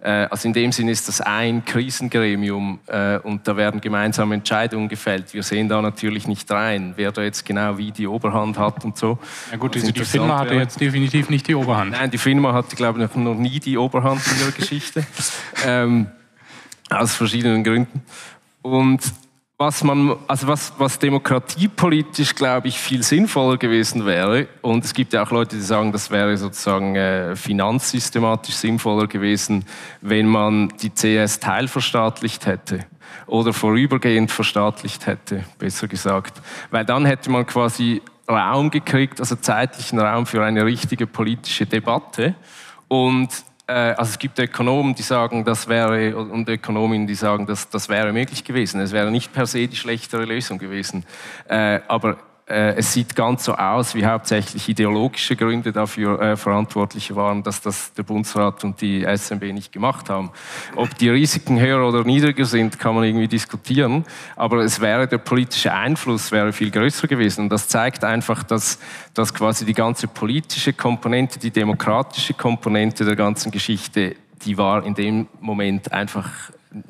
Äh, also in dem Sinne ist das ein Krisengremium äh, und da werden gemeinsame Entscheidungen gefällt. Wir sehen da natürlich nicht rein, wer da jetzt genau wie die Oberhand hat und so. Ja gut, also die Firma hatte jetzt definitiv nicht die Oberhand. Nein, die Firma hatte, glaube ich, noch nie die Oberhand in ihrer Geschichte. ähm, aus verschiedenen Gründen. Und was man, also was, was demokratiepolitisch, glaube ich, viel sinnvoller gewesen wäre, und es gibt ja auch Leute, die sagen, das wäre sozusagen äh, finanzsystematisch sinnvoller gewesen, wenn man die CS teilverstaatlicht hätte oder vorübergehend verstaatlicht hätte, besser gesagt. Weil dann hätte man quasi Raum gekriegt, also zeitlichen Raum für eine richtige politische Debatte. Und also es gibt Ökonomen, die sagen, das wäre, und Ökonominnen, die sagen, das, das wäre möglich gewesen. Es wäre nicht per se die schlechtere Lösung gewesen. Äh, aber äh, es sieht ganz so aus, wie hauptsächlich ideologische Gründe dafür äh, verantwortlich waren, dass das der Bundesrat und die SMB nicht gemacht haben. Ob die Risiken höher oder niedriger sind, kann man irgendwie diskutieren, aber es wäre der politische Einfluss wäre viel größer gewesen und das zeigt einfach, dass, dass quasi die ganze politische Komponente, die demokratische Komponente der ganzen Geschichte, die war in dem Moment einfach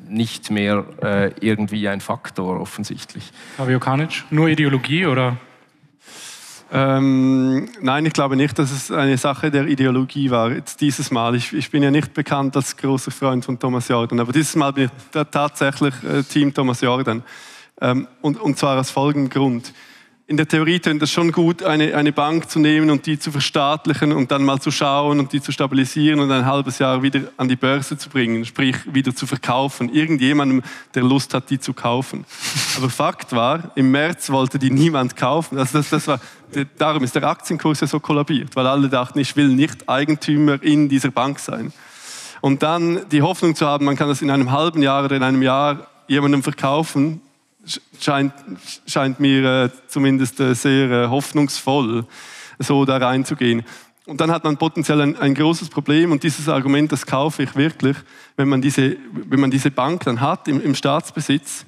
nicht mehr äh, irgendwie ein Faktor offensichtlich. Fabio Kanic, nur Ideologie oder? Ähm, nein, ich glaube nicht, dass es eine Sache der Ideologie war, jetzt dieses Mal. Ich, ich bin ja nicht bekannt als großer Freund von Thomas Jordan, aber dieses Mal bin ich tatsächlich äh, Team Thomas Jordan. Ähm, und, und zwar aus folgendem Grund in der Theorie tönt es schon gut, eine, eine Bank zu nehmen und die zu verstaatlichen und dann mal zu schauen und die zu stabilisieren und ein halbes Jahr wieder an die Börse zu bringen, sprich wieder zu verkaufen. Irgendjemandem, der Lust hat, die zu kaufen. Aber Fakt war, im März wollte die niemand kaufen. Also das, das war, darum ist der Aktienkurs ja so kollabiert, weil alle dachten, ich will nicht Eigentümer in dieser Bank sein. Und dann die Hoffnung zu haben, man kann das in einem halben Jahr oder in einem Jahr jemandem verkaufen, scheint, scheint mir äh, zumindest äh, sehr äh, hoffnungsvoll, so da reinzugehen. und dann hat man potenziell ein, ein, großes Problem und dieses Argument, das kaufe ich wirklich, wenn man diese, wenn man diese Bank dann hat im, im Staatsbesitz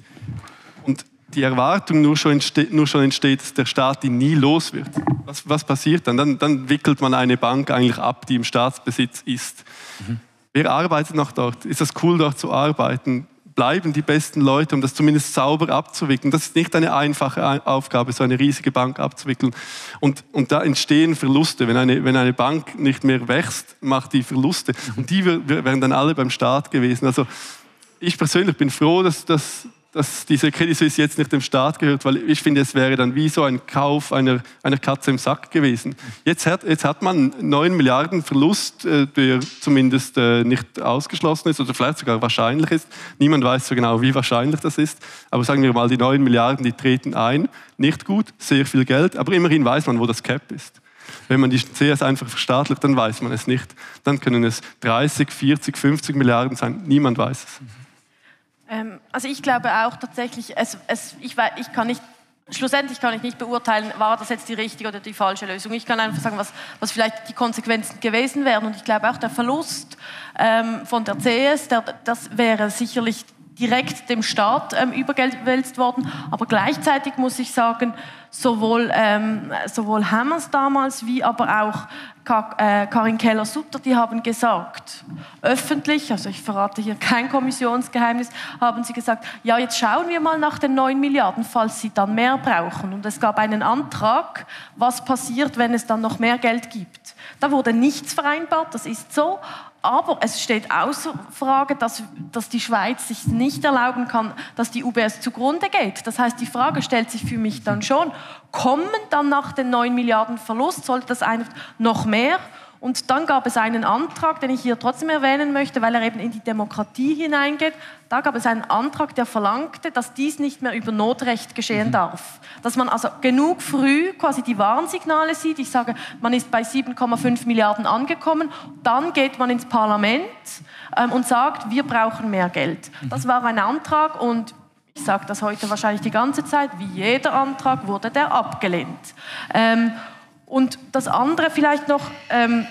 und die Erwartung nur schon, entsteht, nur schon entsteht, dass der Staat die nie los wird. Was, was passiert dann? dann? dann? wickelt man eine Bank eigentlich ab, die im Staatsbesitz ist. Mhm. Wer arbeitet noch dort? Ist das cool, dort zu arbeiten? Bleiben die besten Leute, um das zumindest sauber abzuwickeln. Das ist nicht eine einfache Aufgabe, so eine riesige Bank abzuwickeln. Und, und da entstehen Verluste. Wenn eine, wenn eine Bank nicht mehr wächst, macht die Verluste. Und die wären dann alle beim Staat gewesen. Also ich persönlich bin froh, dass, dass, dass diese Credit Suisse jetzt nicht dem Staat gehört, weil ich finde, es wäre dann wie so ein Kauf einer, einer Katze im Sack gewesen. Jetzt hat, jetzt hat man 9 Milliarden Verlust, äh, der zumindest äh, nicht ausgeschlossen ist oder vielleicht sogar wahrscheinlich ist. Niemand weiß so genau, wie wahrscheinlich das ist. Aber sagen wir mal, die 9 Milliarden, die treten ein. Nicht gut, sehr viel Geld, aber immerhin weiß man, wo das Cap ist. Wenn man die CS einfach verstaatlicht, dann weiß man es nicht. Dann können es 30, 40, 50 Milliarden sein. Niemand weiß es. Ähm, also ich glaube auch tatsächlich, es, es, ich, ich kann nicht schlussendlich kann ich nicht beurteilen, war das jetzt die richtige oder die falsche Lösung. Ich kann einfach sagen, was, was vielleicht die Konsequenzen gewesen wären. Und ich glaube auch der Verlust ähm, von der CS, der, das wäre sicherlich direkt dem Staat ähm, überwälzt worden. Aber gleichzeitig muss ich sagen, sowohl, ähm, sowohl Hammers damals wie aber auch äh, Karin Keller-Sutter, die haben gesagt, öffentlich, also ich verrate hier kein Kommissionsgeheimnis, haben sie gesagt, ja, jetzt schauen wir mal nach den 9 Milliarden, falls sie dann mehr brauchen. Und es gab einen Antrag, was passiert, wenn es dann noch mehr Geld gibt. Da wurde nichts vereinbart, das ist so, aber es steht außer Frage, dass, dass die Schweiz sich nicht erlauben kann, dass die UBS zugrunde geht. Das heißt, die Frage stellt sich für mich dann schon, kommen dann nach den 9 Milliarden Verlust, sollte das einfach noch mehr und dann gab es einen Antrag, den ich hier trotzdem erwähnen möchte, weil er eben in die Demokratie hineingeht. Da gab es einen Antrag, der verlangte, dass dies nicht mehr über Notrecht geschehen mhm. darf. Dass man also genug früh quasi die Warnsignale sieht. Ich sage, man ist bei 7,5 Milliarden angekommen. Dann geht man ins Parlament ähm, und sagt, wir brauchen mehr Geld. Mhm. Das war ein Antrag und ich sage das heute wahrscheinlich die ganze Zeit, wie jeder Antrag wurde der abgelehnt. Ähm, und das andere vielleicht noch, ähm,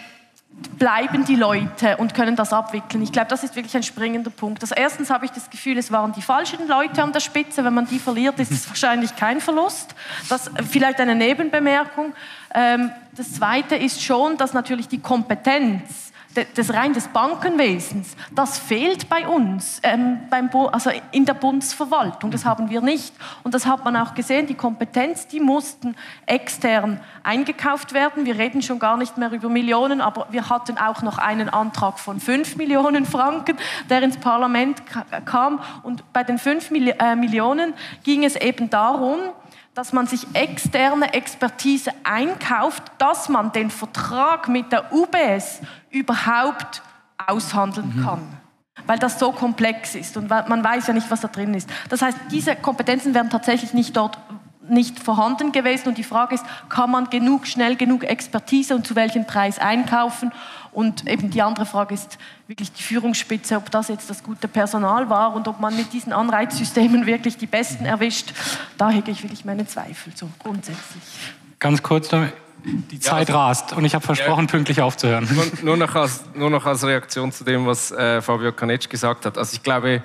bleiben die Leute und können das abwickeln. Ich glaube, das ist wirklich ein springender Punkt. Also erstens habe ich das Gefühl, es waren die falschen Leute an der Spitze. Wenn man die verliert, ist es wahrscheinlich kein Verlust. Das vielleicht eine Nebenbemerkung. Ähm, das Zweite ist schon, dass natürlich die Kompetenz des rein des Bankenwesens, das fehlt bei uns, ähm, beim also in der Bundesverwaltung. Das haben wir nicht. Und das hat man auch gesehen. Die Kompetenz, die mussten extern eingekauft werden. Wir reden schon gar nicht mehr über Millionen, aber wir hatten auch noch einen Antrag von 5 Millionen Franken, der ins Parlament kam. Und bei den 5 äh, Millionen ging es eben darum, dass man sich externe Expertise einkauft, dass man den Vertrag mit der UBS überhaupt aushandeln mhm. kann. Weil das so komplex ist und man weiß ja nicht, was da drin ist. Das heißt, diese Kompetenzen werden tatsächlich nicht dort nicht vorhanden gewesen und die Frage ist, kann man genug, schnell genug Expertise und zu welchem Preis einkaufen? Und eben die andere Frage ist wirklich die Führungsspitze, ob das jetzt das gute Personal war und ob man mit diesen Anreizsystemen wirklich die Besten erwischt. Da hege ich wirklich meine Zweifel, so grundsätzlich. Ganz kurz, die Zeit ja, also, rast und ich habe versprochen, ja, pünktlich aufzuhören. Nur, nur, noch als, nur noch als Reaktion zu dem, was äh, Fabio Canetsch gesagt hat. Also ich glaube,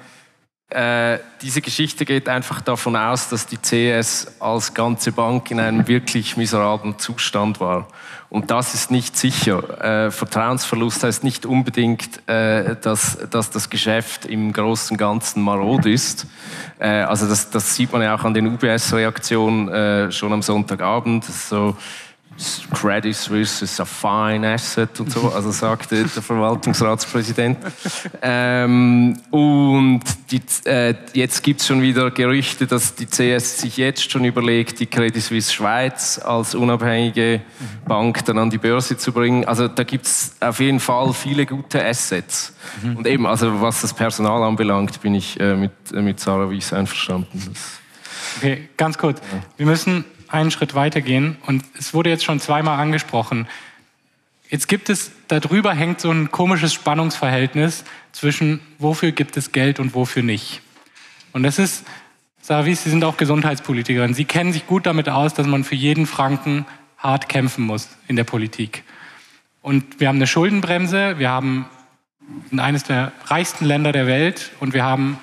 äh, diese Geschichte geht einfach davon aus, dass die CS als ganze Bank in einem wirklich miserablen Zustand war. Und das ist nicht sicher. Äh, Vertrauensverlust heißt nicht unbedingt, äh, dass, dass das Geschäft im Großen und Ganzen marod ist. Äh, also das, das sieht man ja auch an den UBS-Reaktionen äh, schon am Sonntagabend. So, Credit Suisse ist ein fine asset und so, also sagte der Verwaltungsratspräsident. Ähm, und die, äh, jetzt gibt es schon wieder Gerüchte, dass die CS sich jetzt schon überlegt, die Credit Suisse Schweiz als unabhängige Bank dann an die Börse zu bringen. Also da gibt es auf jeden Fall viele gute Assets. Mhm. Und eben, also was das Personal anbelangt, bin ich äh, mit, äh, mit Sarah Wies einverstanden. Das okay, ganz kurz. Wir müssen einen Schritt weitergehen und es wurde jetzt schon zweimal angesprochen. Jetzt gibt es, darüber hängt so ein komisches Spannungsverhältnis zwischen wofür gibt es Geld und wofür nicht. Und das ist, Savis, Sie sind auch Gesundheitspolitikerin. Sie kennen sich gut damit aus, dass man für jeden Franken hart kämpfen muss in der Politik. Und wir haben eine Schuldenbremse, wir haben eines der reichsten Länder der Welt und wir haben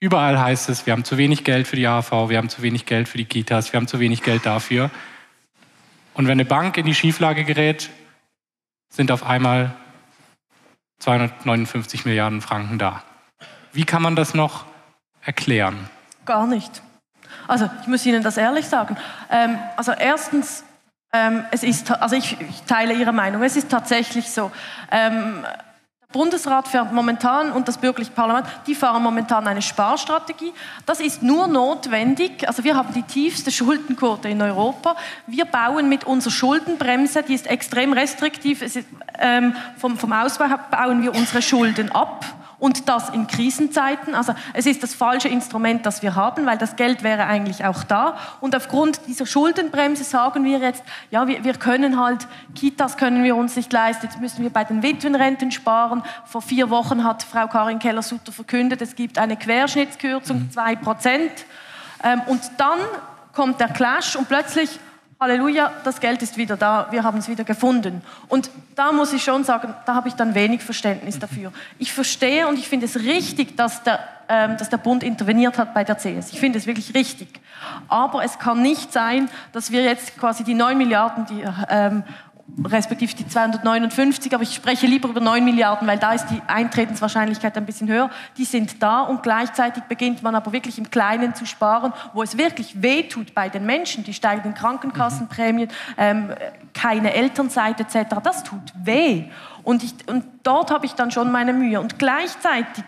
überall heißt es, wir haben zu wenig Geld für die AV, wir haben zu wenig Geld für die Kitas, wir haben zu wenig Geld dafür. Und wenn eine Bank in die Schieflage gerät, sind auf einmal 259 Milliarden Franken da. Wie kann man das noch erklären? Gar nicht. Also ich muss Ihnen das ehrlich sagen. Ähm, also erstens, ähm, es ist, also ich, ich, teile Ihre Meinung. Es ist tatsächlich so. Ähm, der Bundesrat fährt momentan und das bürgerliche Parlament, die fahren momentan eine Sparstrategie. Das ist nur notwendig. Also wir haben die tiefste Schuldenquote in Europa. Wir bauen mit unserer Schuldenbremse, die ist extrem restriktiv. Ist, ähm, vom, vom Ausbau bauen wir unsere Schulden ab und das in Krisenzeiten. Also es ist das falsche Instrument, das wir haben, weil das Geld wäre eigentlich auch da. Und aufgrund dieser Schuldenbremse sagen wir jetzt, ja, wir, wir können halt, Kitas können wir uns nicht leisten, jetzt müssen wir bei den Witwenrenten sparen. Vor vier Wochen hat Frau Karin Keller-Sutter verkündet, es gibt eine Querschnittskürzung, 2 Prozent. Ähm, und dann kommt der Clash und plötzlich Halleluja, das Geld ist wieder da, wir haben es wieder gefunden. Und da muss ich schon sagen, da habe ich dann wenig Verständnis dafür. Ich verstehe und ich finde es richtig, dass der, ähm, dass der Bund interveniert hat bei der CS. Ich finde es wirklich richtig. Aber es kann nicht sein, dass wir jetzt quasi die 9 Milliarden, die ähm, respektive die 259, aber ich spreche lieber über 9 Milliarden, weil da ist die Eintretenswahrscheinlichkeit ein bisschen höher. Die sind da und gleichzeitig beginnt man aber wirklich im Kleinen zu sparen, wo es wirklich wehtut bei den Menschen, die steigenden Krankenkassenprämien, ähm, keine Elternzeit etc. Das tut weh. Und, ich, und dort habe ich dann schon meine Mühe. Und gleichzeitig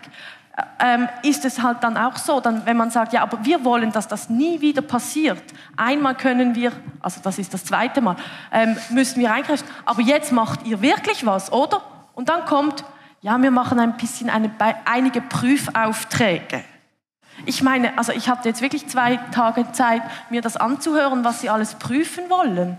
ähm, ist es halt dann auch so, dann, wenn man sagt, ja, aber wir wollen, dass das nie wieder passiert. Einmal können wir, also das ist das zweite Mal, ähm, müssen wir eingreifen, aber jetzt macht ihr wirklich was, oder? Und dann kommt, ja, wir machen ein bisschen eine, einige Prüfaufträge. Ich meine, also ich hatte jetzt wirklich zwei Tage Zeit, mir das anzuhören, was Sie alles prüfen wollen.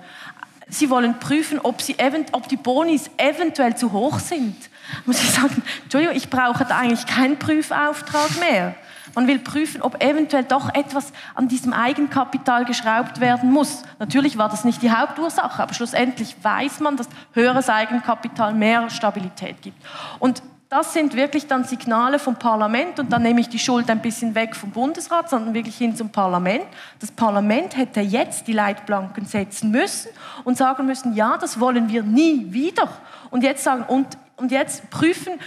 Sie wollen prüfen, ob, sie ob die Bonis eventuell zu hoch sind muss ich sagen, Entschuldigung, ich brauche da eigentlich keinen Prüfauftrag mehr. Man will prüfen, ob eventuell doch etwas an diesem Eigenkapital geschraubt werden muss. Natürlich war das nicht die Hauptursache, aber schlussendlich weiß man, dass höheres Eigenkapital mehr Stabilität gibt. Und das sind wirklich dann Signale vom Parlament und dann nehme ich die Schuld ein bisschen weg vom Bundesrat, sondern wirklich hin zum Parlament. Das Parlament hätte jetzt die Leitplanken setzen müssen und sagen müssen, ja, das wollen wir nie wieder. Und jetzt sagen, und und jetzt prüfen,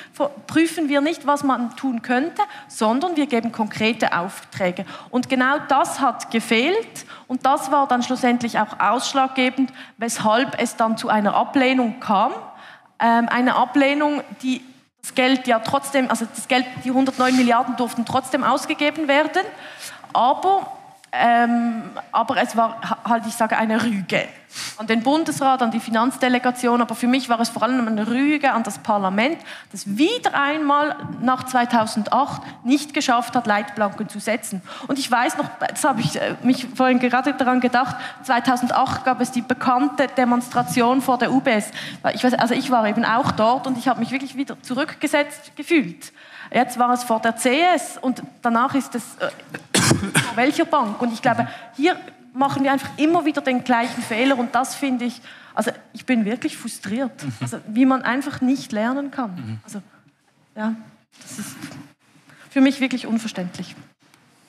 prüfen wir nicht, was man tun könnte, sondern wir geben konkrete Aufträge. Und genau das hat gefehlt und das war dann schlussendlich auch ausschlaggebend, weshalb es dann zu einer Ablehnung kam. Ähm, eine Ablehnung, die das Geld ja trotzdem, also das Geld, die 109 Milliarden durften trotzdem ausgegeben werden, aber ähm, aber es war halt, ich sage, eine Rüge an den Bundesrat, an die Finanzdelegation, aber für mich war es vor allem eine Rüge an das Parlament, das wieder einmal nach 2008 nicht geschafft hat, Leitplanken zu setzen. Und ich weiß noch, das habe ich äh, mich vorhin gerade daran gedacht, 2008 gab es die bekannte Demonstration vor der UBS. Ich weiß, also ich war eben auch dort und ich habe mich wirklich wieder zurückgesetzt gefühlt. Jetzt war es vor der CS und danach ist es äh, welcher Bank. Und ich glaube, hier machen wir einfach immer wieder den gleichen Fehler und das finde ich, also ich bin wirklich frustriert, mhm. also, wie man einfach nicht lernen kann. Mhm. Also ja, das ist für mich wirklich unverständlich.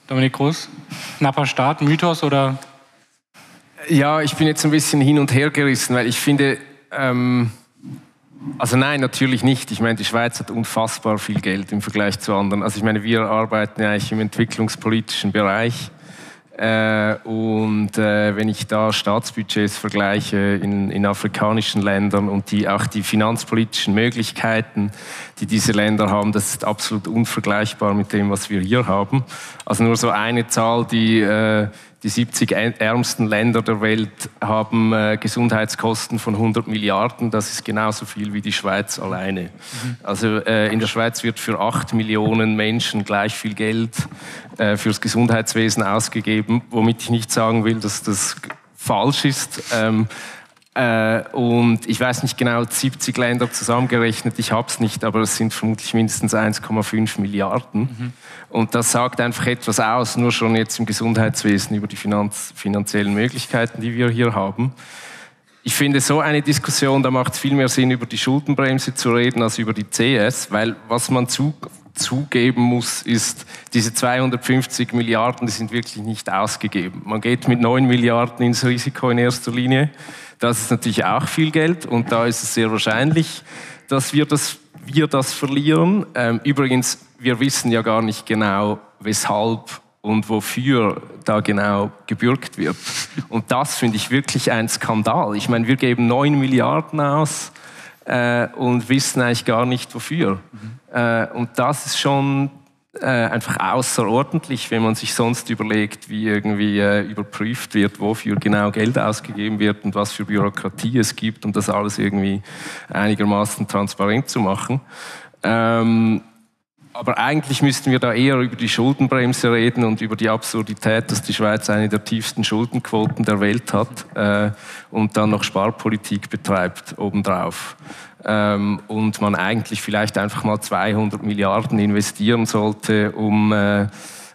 Dominik Groß, knapper Start, Mythos oder? Ja, ich bin jetzt ein bisschen hin und her gerissen, weil ich finde, ähm, also nein, natürlich nicht. Ich meine, die Schweiz hat unfassbar viel Geld im Vergleich zu anderen. Also ich meine, wir arbeiten ja eigentlich im entwicklungspolitischen Bereich. Äh, und äh, wenn ich da Staatsbudgets vergleiche in, in, afrikanischen Ländern und die, auch die finanzpolitischen Möglichkeiten, die diese Länder haben, das ist absolut unvergleichbar mit dem, was wir hier haben. Also nur so eine Zahl, die, äh, die 70 ärmsten Länder der Welt haben äh, Gesundheitskosten von 100 Milliarden. Das ist genauso viel wie die Schweiz alleine. Mhm. Also äh, in der Schweiz wird für 8 Millionen Menschen gleich viel Geld äh, fürs Gesundheitswesen ausgegeben, womit ich nicht sagen will, dass das falsch ist. Ähm, äh, und ich weiß nicht genau, 70 Länder zusammengerechnet, ich habe es nicht, aber es sind vermutlich mindestens 1,5 Milliarden. Mhm. Und das sagt einfach etwas aus, nur schon jetzt im Gesundheitswesen über die Finanz finanziellen Möglichkeiten, die wir hier haben. ich finde, so eine Diskussion, da macht es viel mehr Sinn, über die Schuldenbremse zu reden, als über die CS, weil was man zu, zugeben muss, ist, diese 250 Milliarden, die sind wirklich nicht ausgegeben. Man geht mit 9 Milliarden ins Risiko in erster Linie. Das ist natürlich auch viel Geld und da ist es sehr wahrscheinlich, dass wir das, wir das verlieren. Ähm, übrigens, wir wissen ja gar nicht genau, weshalb und wofür da genau gebürgt wird. Und das finde ich wirklich ein Skandal. Ich meine, wir geben 9 Milliarden aus äh, und wissen eigentlich gar nicht wofür. Mhm. Äh, und das ist schon äh, einfach außerordentlich, wenn man sich sonst überlegt, wie irgendwie äh, überprüft wird, wofür genau Geld ausgegeben wird und was für Bürokratie es gibt, um das alles irgendwie einigermaßen transparent zu machen. Ähm, aber eigentlich müssten wir da eher über die Schuldenbremse reden und über die Absurdität, dass die Schweiz eine der tiefsten Schuldenquoten der Welt hat äh, und dann noch Sparpolitik betreibt obendrauf. Ähm, und man eigentlich vielleicht einfach mal 200 Milliarden investieren sollte, um äh,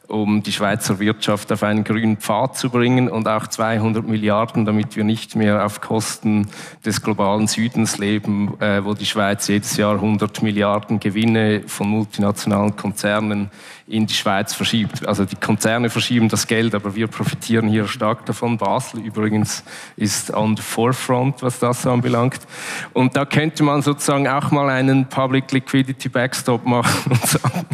um die Schweizer Wirtschaft auf einen grünen Pfad zu bringen und auch 200 Milliarden, damit wir nicht mehr auf Kosten des globalen Südens leben, äh, wo die Schweiz jedes Jahr 100 Milliarden Gewinne von multinationalen Konzernen in die Schweiz verschiebt. Also die Konzerne verschieben das Geld, aber wir profitieren hier stark davon. Basel übrigens ist on the forefront, was das anbelangt. Und da könnte man sozusagen auch mal einen Public Liquidity Backstop machen und sagen,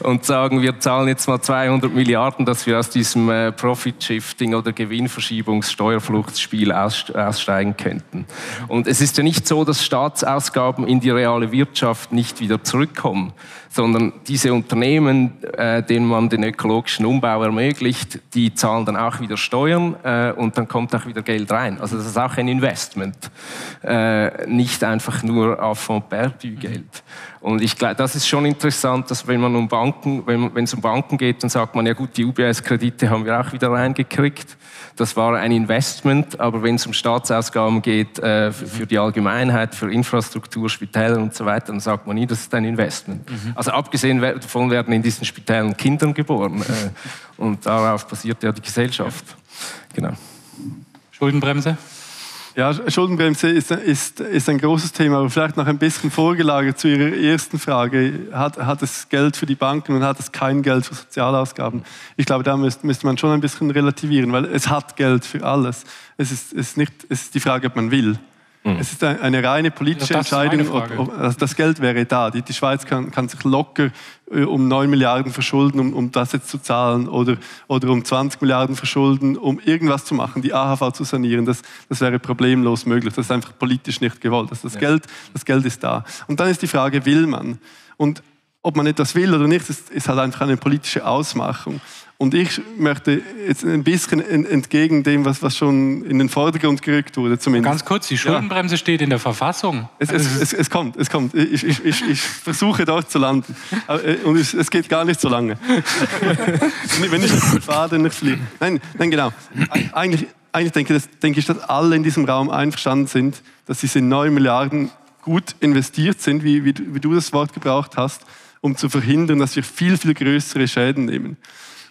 und sagen wir zahlen jetzt mal 200 Milliarden, dass wir aus diesem äh, Profit Shifting oder Gewinnverschiebungs Steuerfluchtsspiel aussteigen könnten. Und es ist ja nicht so, dass Staatsausgaben in die reale Wirtschaft nicht wieder zurückkommen sondern diese Unternehmen, äh, denen man den ökologischen Umbau ermöglicht, die zahlen dann auch wieder Steuern äh, und dann kommt auch wieder Geld rein. Also das ist auch ein Investment, äh, nicht einfach nur auf Fond perdu Geld. Und ich glaube, das ist schon interessant, dass wenn man um Banken, wenn, es um Banken geht, dann sagt man ja gut, die UBS-Kredite haben wir auch wieder reingekriegt. Das war ein Investment, aber wenn es um Staatsausgaben geht äh, für die Allgemeinheit, für Infrastruktur, Spitäler und so weiter, dann sagt man nie, das ist ein Investment. Mhm. Also abgesehen davon werden in diesen Spitälern Kinder geboren äh, und darauf basiert ja die Gesellschaft. Genau. Schuldenbremse? Ja, Schuldenbremse ist, ist, ist ein großes Thema, aber vielleicht noch ein bisschen vorgelagert zu Ihrer ersten Frage. Hat, hat es Geld für die Banken und hat es kein Geld für Sozialausgaben? Ich glaube, da müsste, müsste man schon ein bisschen relativieren, weil es hat Geld für alles. Es ist, es nicht, es ist die Frage, ob man will. Mhm. Es ist eine reine politische Entscheidung. Also das Geld wäre da. Die, die Schweiz kann, kann, sich locker äh, um 9 Milliarden verschulden, um, um, das jetzt zu zahlen, oder, oder um 20 Milliarden verschulden, um irgendwas zu machen, die AHV zu sanieren. Das, das wäre problemlos möglich. Das ist einfach politisch nicht gewollt. Also das, ja. Geld, das Geld ist da. Und dann ist die Frage, will man? Und ob man etwas will oder nicht, ist, ist halt einfach eine politische Ausmachung. Und ich möchte jetzt ein bisschen entgegen dem, was, was schon in den Vordergrund gerückt wurde, zumindest. Ganz kurz, die Schuldenbremse ja. steht in der Verfassung. Es, es, es, es, kommt, es kommt. Ich, ich, ich, ich versuche dort zu landen. Äh, und es, geht gar nicht so lange. Wenn ich fahre, dann nicht fliege. Nein, nein, genau. Eigentlich, eigentlich denke, das, denke ich, dass alle in diesem Raum einverstanden sind, dass diese 9 Milliarden gut investiert sind, wie, wie, wie du das Wort gebraucht hast, um zu verhindern, dass wir viel, viel größere Schäden nehmen.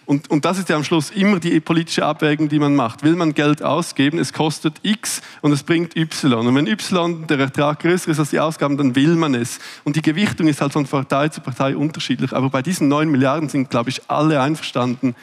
Und, und das ist ja am Schluss immer die politische Abwägung, die man macht. Will man Geld ausgeben, es kostet X und es bringt Y. Und wenn Y der Ertrag größer ist als die Ausgaben, dann will man es. Und die Gewichtung ist halt von Partei zu Partei unterschiedlich. Aber bei diesen 9 Milliarden sind, glaube ich, alle einverstanden,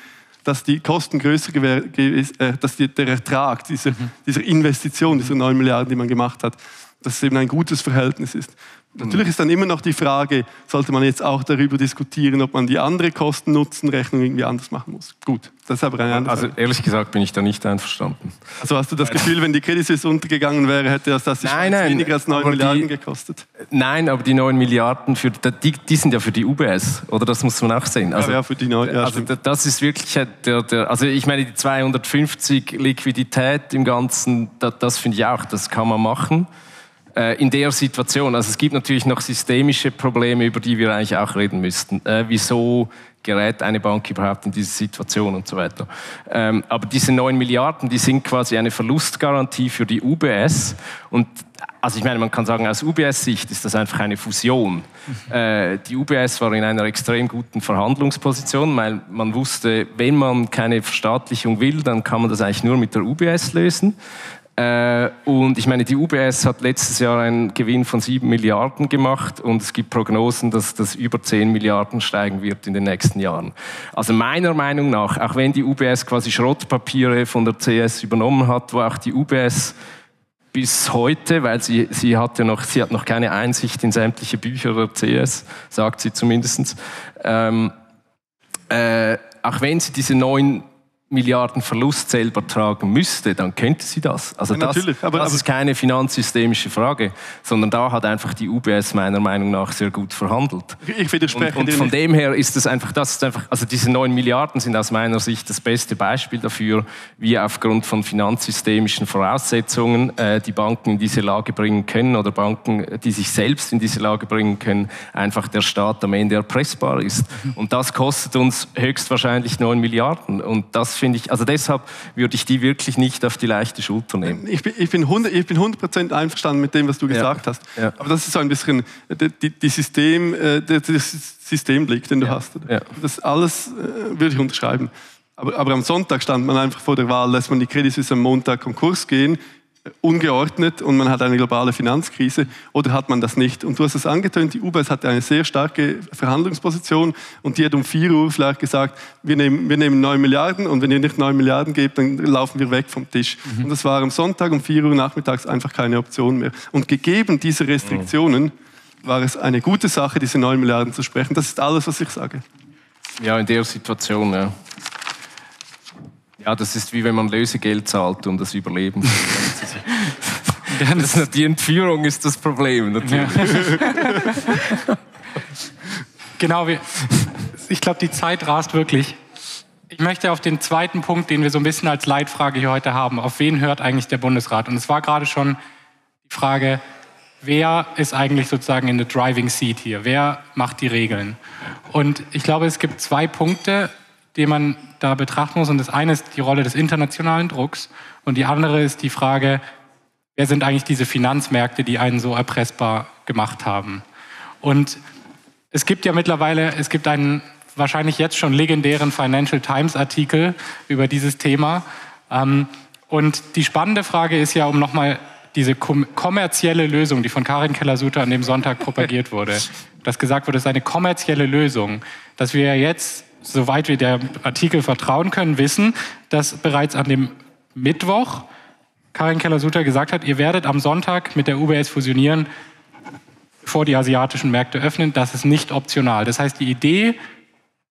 dass die Kosten größer ist, äh, dass die, der Ertrag dieser, dieser Investition, dieser 9 Milliarden, die man gemacht hat, dass es eben ein gutes Verhältnis ist. Natürlich ist dann immer noch die Frage, sollte man jetzt auch darüber diskutieren, ob man die andere Kosten-Nutzen-Rechnung irgendwie anders machen muss. Gut, das ist aber eine andere Also ehrlich gesagt bin ich da nicht einverstanden. Also hast du das Gefühl, wenn die Credit Suisse untergegangen wäre, hätte das, das die nein, nein, weniger als 9 Milliarden die, gekostet? Nein, aber die 9 Milliarden, für, die, die, sind ja für die UBS, oder das muss man auch sehen. Also, ja, ja für die 9, ja, also das ist wirklich der, der, also ich meine die 250 Liquidität im Ganzen, das, das finde ich auch, das kann man machen. Äh, in der Situation. Also es gibt natürlich noch systemische Probleme, über die wir eigentlich auch reden müssten. Äh, wieso gerät eine Bank überhaupt in diese Situation und so weiter. Ähm, aber diese 9 Milliarden, die sind quasi eine Verlustgarantie für die UBS. Und also ich meine, man kann sagen, aus UBS-Sicht ist das einfach eine Fusion. Mhm. Äh, die UBS war in einer extrem guten Verhandlungsposition, weil man wusste, wenn man keine Verstaatlichung will, dann kann man das eigentlich nur mit der UBS lösen. Äh, und ich meine, die UBS hat letztes Jahr einen Gewinn von 7 Milliarden gemacht und es gibt Prognosen, dass das über 10 Milliarden steigen wird in den nächsten Jahren. Also meiner Meinung nach, auch wenn die UBS quasi Schrottpapiere von der CS übernommen hat, wo auch die UBS bis heute, weil sie, sie, hat ja noch, sie hat noch keine Einsicht in sämtliche Bücher der CS, sagt sie zumindest. Ähm, äh, auch wenn sie diese neuen Milliarden Verlust selber tragen müsste, dann könnte sie das. Also das, aber, das ist keine finanzsystemische Frage, sondern da hat einfach die UBS meiner Meinung nach sehr gut verhandelt. Ich widerspreche Und, und von dem her ist es einfach, das ist einfach, also diese neun Milliarden sind aus meiner Sicht das beste Beispiel dafür, wie aufgrund von finanzsystemischen Voraussetzungen äh, die Banken in diese Lage bringen können oder Banken, die sich selbst in diese Lage bringen können, einfach der Staat am Ende erpressbar ist. Und das kostet uns höchstwahrscheinlich neun Milliarden. Und das finde ich, also deshalb würde ich die wirklich nicht auf die leichte Schulter nehmen. Ich bin, ich bin 100, ich bin 100% einverstanden mit dem, was du ja. gesagt hast. Ja. Aber das ist so ein bisschen die, die System, äh, der, der Systemblick, den du ja. hast. Das alles äh, würde ich unterschreiben. Aber, aber, am Sonntag stand man einfach vor der Wahl, lässt man die Credit Suisse am Montag Konkurs gehen ungeordnet und man hat eine globale Finanzkrise oder hat man das nicht? Und du hast es angetönt, die UBS hatte eine sehr starke Verhandlungsposition und die hat um 4 Uhr vielleicht gesagt, wir nehmen, wir nehmen 9 Milliarden und wenn ihr nicht 9 Milliarden gebt, dann laufen wir weg vom Tisch. Mhm. Und das war am Sonntag um 4 Uhr nachmittags einfach keine Option mehr. Und gegeben diese Restriktionen mhm. war es eine gute Sache, diese 9 Milliarden zu sprechen. Das ist alles, was ich sage. Ja, in der Situation, ja. Ja, das ist wie wenn man Lösegeld zahlt, um das Überleben das, Die Entführung ist das Problem, natürlich. Ja. genau, ich glaube, die Zeit rast wirklich. Ich möchte auf den zweiten Punkt, den wir so ein bisschen als Leitfrage hier heute haben, auf wen hört eigentlich der Bundesrat? Und es war gerade schon die Frage, wer ist eigentlich sozusagen in der Driving Seat hier? Wer macht die Regeln? Und ich glaube, es gibt zwei Punkte, die man da betrachten muss. Und das eine ist die Rolle des internationalen Drucks und die andere ist die Frage, wer sind eigentlich diese Finanzmärkte, die einen so erpressbar gemacht haben. Und es gibt ja mittlerweile, es gibt einen wahrscheinlich jetzt schon legendären Financial Times Artikel über dieses Thema. Ähm, und die spannende Frage ist ja, um nochmal diese kommerzielle Lösung, die von Karin Keller-Sutter an dem Sonntag propagiert wurde, dass gesagt wurde, es ist eine kommerzielle Lösung, dass wir jetzt soweit wir der Artikel vertrauen können, wissen, dass bereits an dem Mittwoch Karin Keller-Sutter gesagt hat, ihr werdet am Sonntag mit der UBS fusionieren, bevor die asiatischen Märkte öffnen. Das ist nicht optional. Das heißt, die Idee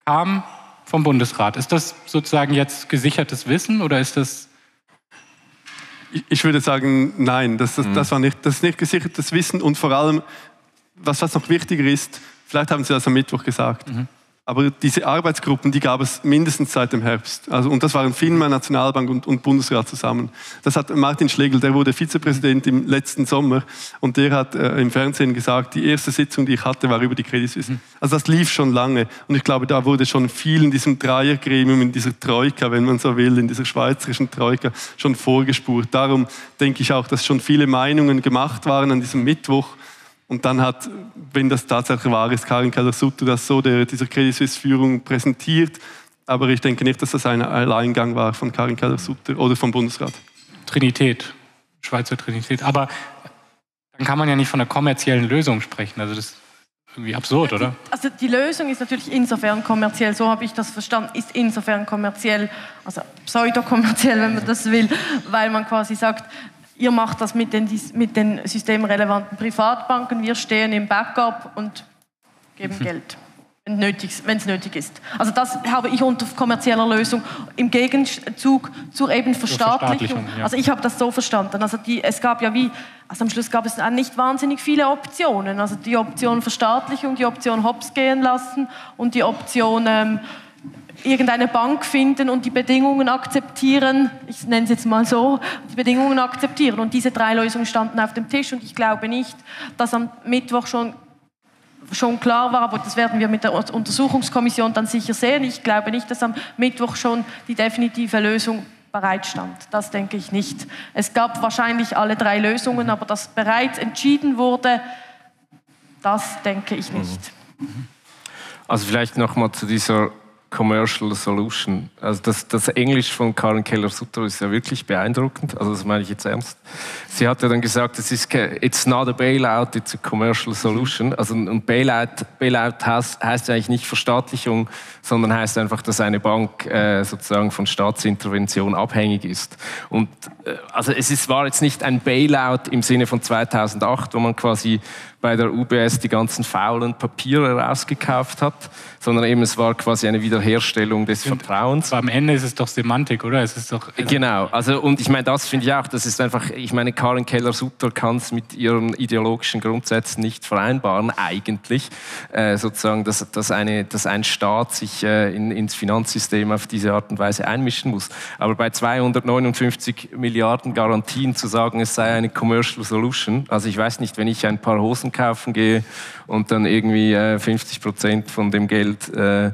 kam vom Bundesrat. Ist das sozusagen jetzt gesichertes Wissen oder ist das ich würde sagen, nein, das, das, das, mhm. war nicht, das ist nicht gesichertes Wissen und vor allem, was, was noch wichtiger ist, vielleicht haben Sie das am Mittwoch gesagt. Mhm. Aber diese Arbeitsgruppen, die gab es mindestens seit dem Herbst. Also, und das waren FINMA, Nationalbank und, und, Bundesrat zusammen. Das hat Martin Schlegel, der wurde Vizepräsident im letzten Sommer und der hat äh, im Fernsehen gesagt, die erste Sitzung, die ich hatte, war über die Credit Suisse. Mhm. Also das lief schon lange und ich glaube, da wurde schon viel in diesem Dreiergremium, in dieser Troika, wenn man so will, in dieser schweizerischen Troika schon vorgespurt. Darum denke ich auch, dass schon viele Meinungen gemacht waren an diesem Mittwoch und dann hat, wenn das tatsächlich wahr ist, Karin Keller-Sutter das so der, dieser Credit Suisse-Führung präsentiert. Aber ich denke nicht, dass das ein Alleingang war von Karin Keller-Sutter oder vom Bundesrat. Trinität, Schweizer Trinität. Aber dann kann man ja nicht von einer kommerziellen Lösung sprechen. Also das ist irgendwie absurd, oder? Also die Lösung ist natürlich insofern kommerziell, so habe ich das verstanden, ist insofern kommerziell, also pseudokommerziell, wenn man das will, weil man quasi sagt, ihr macht das mit den, mit den systemrelevanten Privatbanken, wir stehen im Backup und geben mhm. Geld, wenn es nötig ist. Also das habe ich unter kommerzieller Lösung im Gegenzug zur eben Verstaatlichung. Verstaatlichung ja. Also ich habe das so verstanden. Also die, es gab ja wie, also am Schluss gab es nicht wahnsinnig viele Optionen. Also die Option Verstaatlichung, die Option Hops gehen lassen und die Option ähm, irgendeine Bank finden und die Bedingungen akzeptieren, ich nenne es jetzt mal so, die Bedingungen akzeptieren. Und diese drei Lösungen standen auf dem Tisch und ich glaube nicht, dass am Mittwoch schon, schon klar war, aber das werden wir mit der Untersuchungskommission dann sicher sehen, ich glaube nicht, dass am Mittwoch schon die definitive Lösung bereitstand. Das denke ich nicht. Es gab wahrscheinlich alle drei Lösungen, aber dass bereits entschieden wurde, das denke ich nicht. Also vielleicht nochmal zu dieser Commercial Solution. Also das, das Englisch von Karen Keller-Sutter ist ja wirklich beeindruckend. Also das meine ich jetzt ernst. Sie hat ja dann gesagt, es ist it's not a bailout, it's a commercial solution. Also ein Bailout, Bailout heißt, heißt eigentlich nicht Verstaatlichung, sondern heißt einfach, dass eine Bank äh, sozusagen von Staatsintervention abhängig ist. Und äh, also es ist, war jetzt nicht ein Bailout im Sinne von 2008, wo man quasi bei der UBS die ganzen faulen Papiere rausgekauft hat, sondern eben es war quasi eine Wiederherstellung des Und Vertrauens. am Ende ist es doch Semantik, oder? Es ist doch, Genau, also und ich meine, das finde ich auch, das ist einfach, ich meine, Karin Keller-Sutter kann es mit ihren ideologischen Grundsätzen nicht vereinbaren, eigentlich, äh, sozusagen, dass, dass, eine, dass ein Staat sich äh, in, ins Finanzsystem auf diese Art und Weise einmischen muss. Aber bei 259 Milliarden Garantien zu sagen, es sei eine Commercial Solution, also ich weiß nicht, wenn ich ein paar Hosen kaufen gehe und dann irgendwie äh, 50 Prozent von dem Geld äh,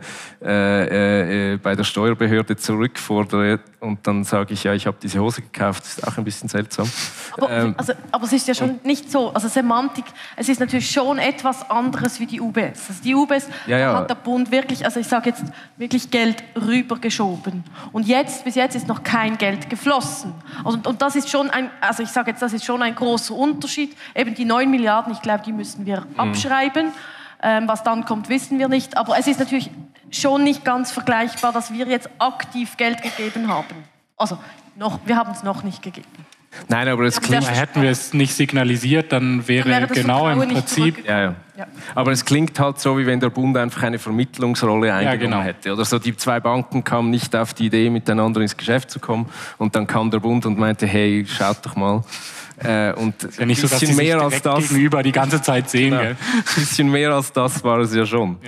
äh, äh, bei der Steuerbehörde zurückfordere und dann sage ich, ja, ich habe diese Hose gekauft, das ist auch ein bisschen seltsam. Aber, Ähm, also, aber es ist ja schon nicht so, also Semantik, es ist natürlich schon etwas anderes wie die UBS. Also die UBS Ja, ja. hat der Bund wirklich, also ich sage jetzt wirklich Geld rübergeschoben. Und jetzt, bis jetzt ist noch kein Geld geflossen. Also, und das ist schon ein, also ich sage jetzt, das ist schon ein großer Unterschied. Eben die 9 Milliarden, ich glaube, die müssen wir Mhm. abschreiben. Ähm, was dann kommt, wissen wir nicht. Aber es ist natürlich schon nicht ganz vergleichbar, dass wir jetzt aktiv Geld gegeben haben. Also noch, wir haben es noch nicht gegeben. Nein, aber es Ja, klingt, hätten wir es nicht signalisiert, dann wäre, Dann wäre das genau im Prinzip ja, ja. Ja. Aber es klingt halt so, wie wenn der Bund einfach eine Vermittlungsrolle eingenommen genau. hätte. Oder so, die zwei Banken kamen nicht auf die Idee, miteinander ins Geschäft zu kommen. Und dann kam der Bund und meinte, hey, schaut doch mal. Äh, und ja nicht so, dass sie bisschen sich mehr als das, gegenüber die ganze Zeit sehen. Gell? ein bisschen mehr als das war es ja schon.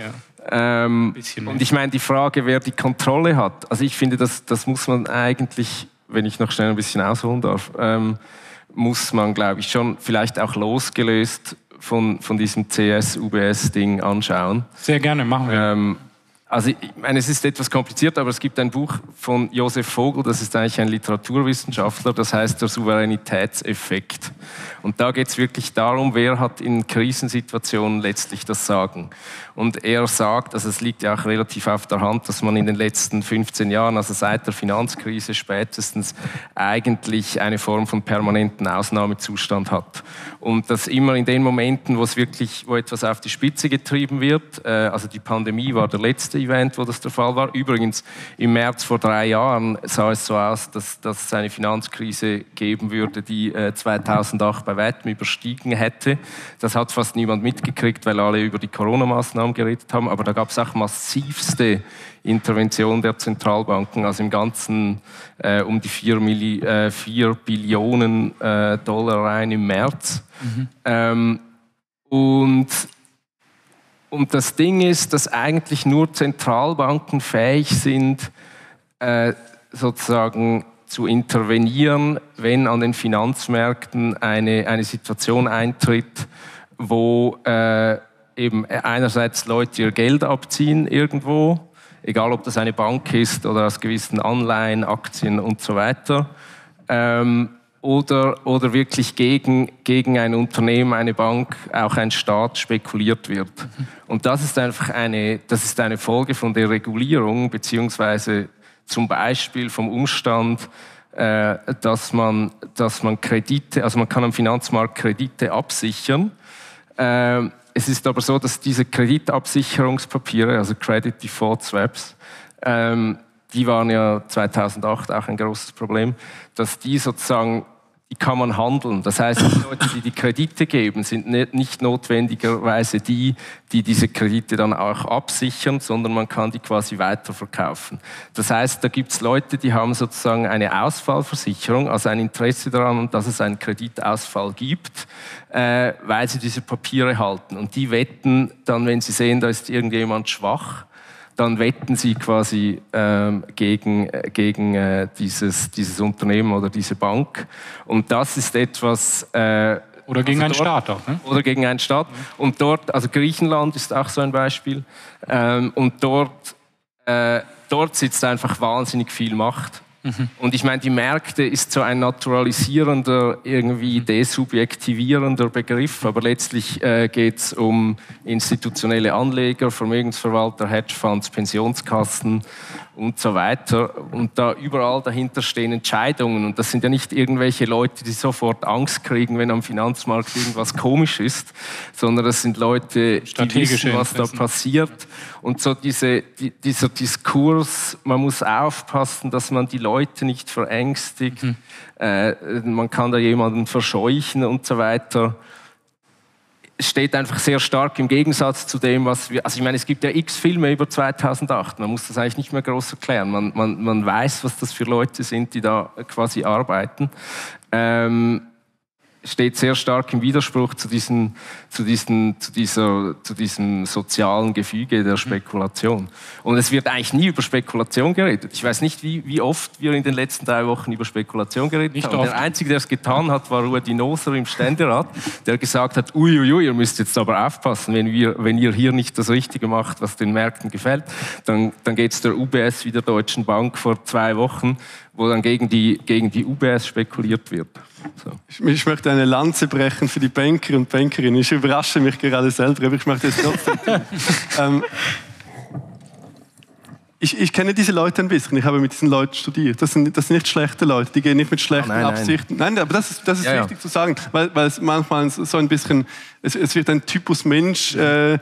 Ähm, und ich meine, die Frage, wer die Kontrolle hat, also ich finde, das, das muss man eigentlich, wenn ich noch schnell ein bisschen ausholen darf, ähm, muss man, glaube ich, schon vielleicht auch losgelöst von, von diesem CS-UBS-Ding anschauen. Sehr gerne, machen wir. Ähm, also ich meine, es ist etwas kompliziert, aber es gibt ein Buch von Josef Vogel, das ist eigentlich ein Literaturwissenschaftler, das heißt der Souveränitätseffekt. Und da geht es wirklich darum, wer hat in Krisensituationen letztlich das Sagen. Und er sagt, also es liegt ja auch relativ auf der Hand, dass man in den letzten 15 Jahren, also seit der Finanzkrise spätestens, eigentlich eine Form von permanenten Ausnahmezustand hat. Und das immer in den Momenten, wo es wirklich, wo etwas auf die Spitze getrieben wird, äh, also die Pandemie war der letzte Event, wo das der Fall war. Übrigens, im März vor drei Jahren sah es so aus, dass, dass es eine Finanzkrise geben würde, die äh, 2008 bei weitem überstiegen hätte. Das hat fast niemand mitgekriegt, weil alle über die Corona-Maßnahmen geredet haben. Aber da gab es auch massivste Intervention der Zentralbanken, also im Ganzen äh, um die 4, Milli äh, 4 Billionen äh, Dollar rein im März. Ähm, und und das Ding ist, dass eigentlich nur Zentralbanken fähig sind, äh, sozusagen zu intervenieren, wenn an den Finanzmärkten eine, eine Situation eintritt, wo äh, eben einerseits Leute ihr Geld abziehen irgendwo, egal ob das eine Bank ist oder aus gewissen Anleihen, Aktien und so weiter, ähm, oder, oder wirklich gegen, gegen ein Unternehmen, eine Bank, auch ein Staat spekuliert wird. Und das ist einfach eine, das ist eine Folge von der Regulierung, beziehungsweise zum Beispiel vom Umstand, äh, dass, man, dass man Kredite, also man kann am Finanzmarkt Kredite absichern. Ähm, es ist aber so, dass diese Kreditabsicherungspapiere, also Credit Default Swaps, ähm, die waren ja 2008 auch ein großes Problem, dass die sozusagen, die kann man handeln. Das heißt, die Leute, die die Kredite geben, sind ne- nicht notwendigerweise die, die diese Kredite dann auch absichern, sondern man kann die quasi weiterverkaufen. Das heißt, da gibt es Leute, die haben sozusagen eine Ausfallversicherung, also ein Interesse daran, dass es einen Kreditausfall gibt, äh, weil sie diese Papiere halten. Und die wetten dann, wenn sie sehen, da ist irgendjemand schwach, dann wetten sie quasi ähm, gegen, äh, gegen äh, dieses, dieses Unternehmen oder diese Bank. Und das ist etwas. Äh, Oder gegen einen also dort- Staat auch. Ne? Oder gegen einen Staat. Und dort, also Griechenland ist auch so ein Beispiel. Ähm, und dort, äh, dort sitzt einfach wahnsinnig viel Macht. Mhm. Und ich meine, die Märkte ist so ein naturalisierender, irgendwie desubjektivierender Begriff, aber letztlich äh, geht es um institutionelle Anleger, Vermögensverwalter, Hedgefonds, Pensionskassen und so weiter. Und da überall dahinter stehen Entscheidungen. Und das sind ja nicht irgendwelche Leute, die sofort Angst kriegen, wenn am Finanzmarkt irgendwas komisch ist, sondern das sind Leute, die wissen, was da passiert. Und so diese, die, dieser Diskurs, man muss aufpassen, dass man die Leute nicht verängstigt. Mhm. Äh, man kann da jemanden verscheuchen und so weiter steht einfach sehr stark im Gegensatz zu dem, was wir. Also ich meine, es gibt ja x Filme über 2008. Man muss das eigentlich nicht mehr groß erklären. Man, man, man weiß, was das für Leute sind, die da quasi arbeiten. Ähm, steht sehr stark im Widerspruch zu, diesen, zu, diesen, zu, dieser, zu diesem sozialen Gefüge der Spekulation. Und es wird eigentlich nie über Spekulation geredet. Ich weiß nicht, wie, wie oft wir in den letzten drei Wochen über Spekulation geredet nicht haben. Oft. Der Einzige, der es getan hat, war Ruedi Noser im Ständerat, der gesagt hat, uiuiui, ihr müsst jetzt aber aufpassen, wenn, wir, wenn ihr hier nicht das Richtige macht, was den Märkten gefällt, dann, dann geht es der UBS wie der Deutschen Bank vor zwei Wochen, wo dann gegen die, gegen die UBS spekuliert wird. So. Ich, ich, möchte eine Lanze brechen für die Banker und Bankerinnen. Ich überrasche mich gerade selber, aber ich möchte es trotzdem tun. ähm, ich, ich, kenne diese Leute ein bisschen. Ich habe mit diesen Leuten studiert. Das sind, das sind nicht schlechte Leute. Die gehen nicht mit schlechten oh, nein, Absichten. Nein. nein, aber das ist, das ist ja, wichtig ja. zu sagen, weil, weil es manchmal so ein bisschen, es, es wird ein Typus Mensch äh,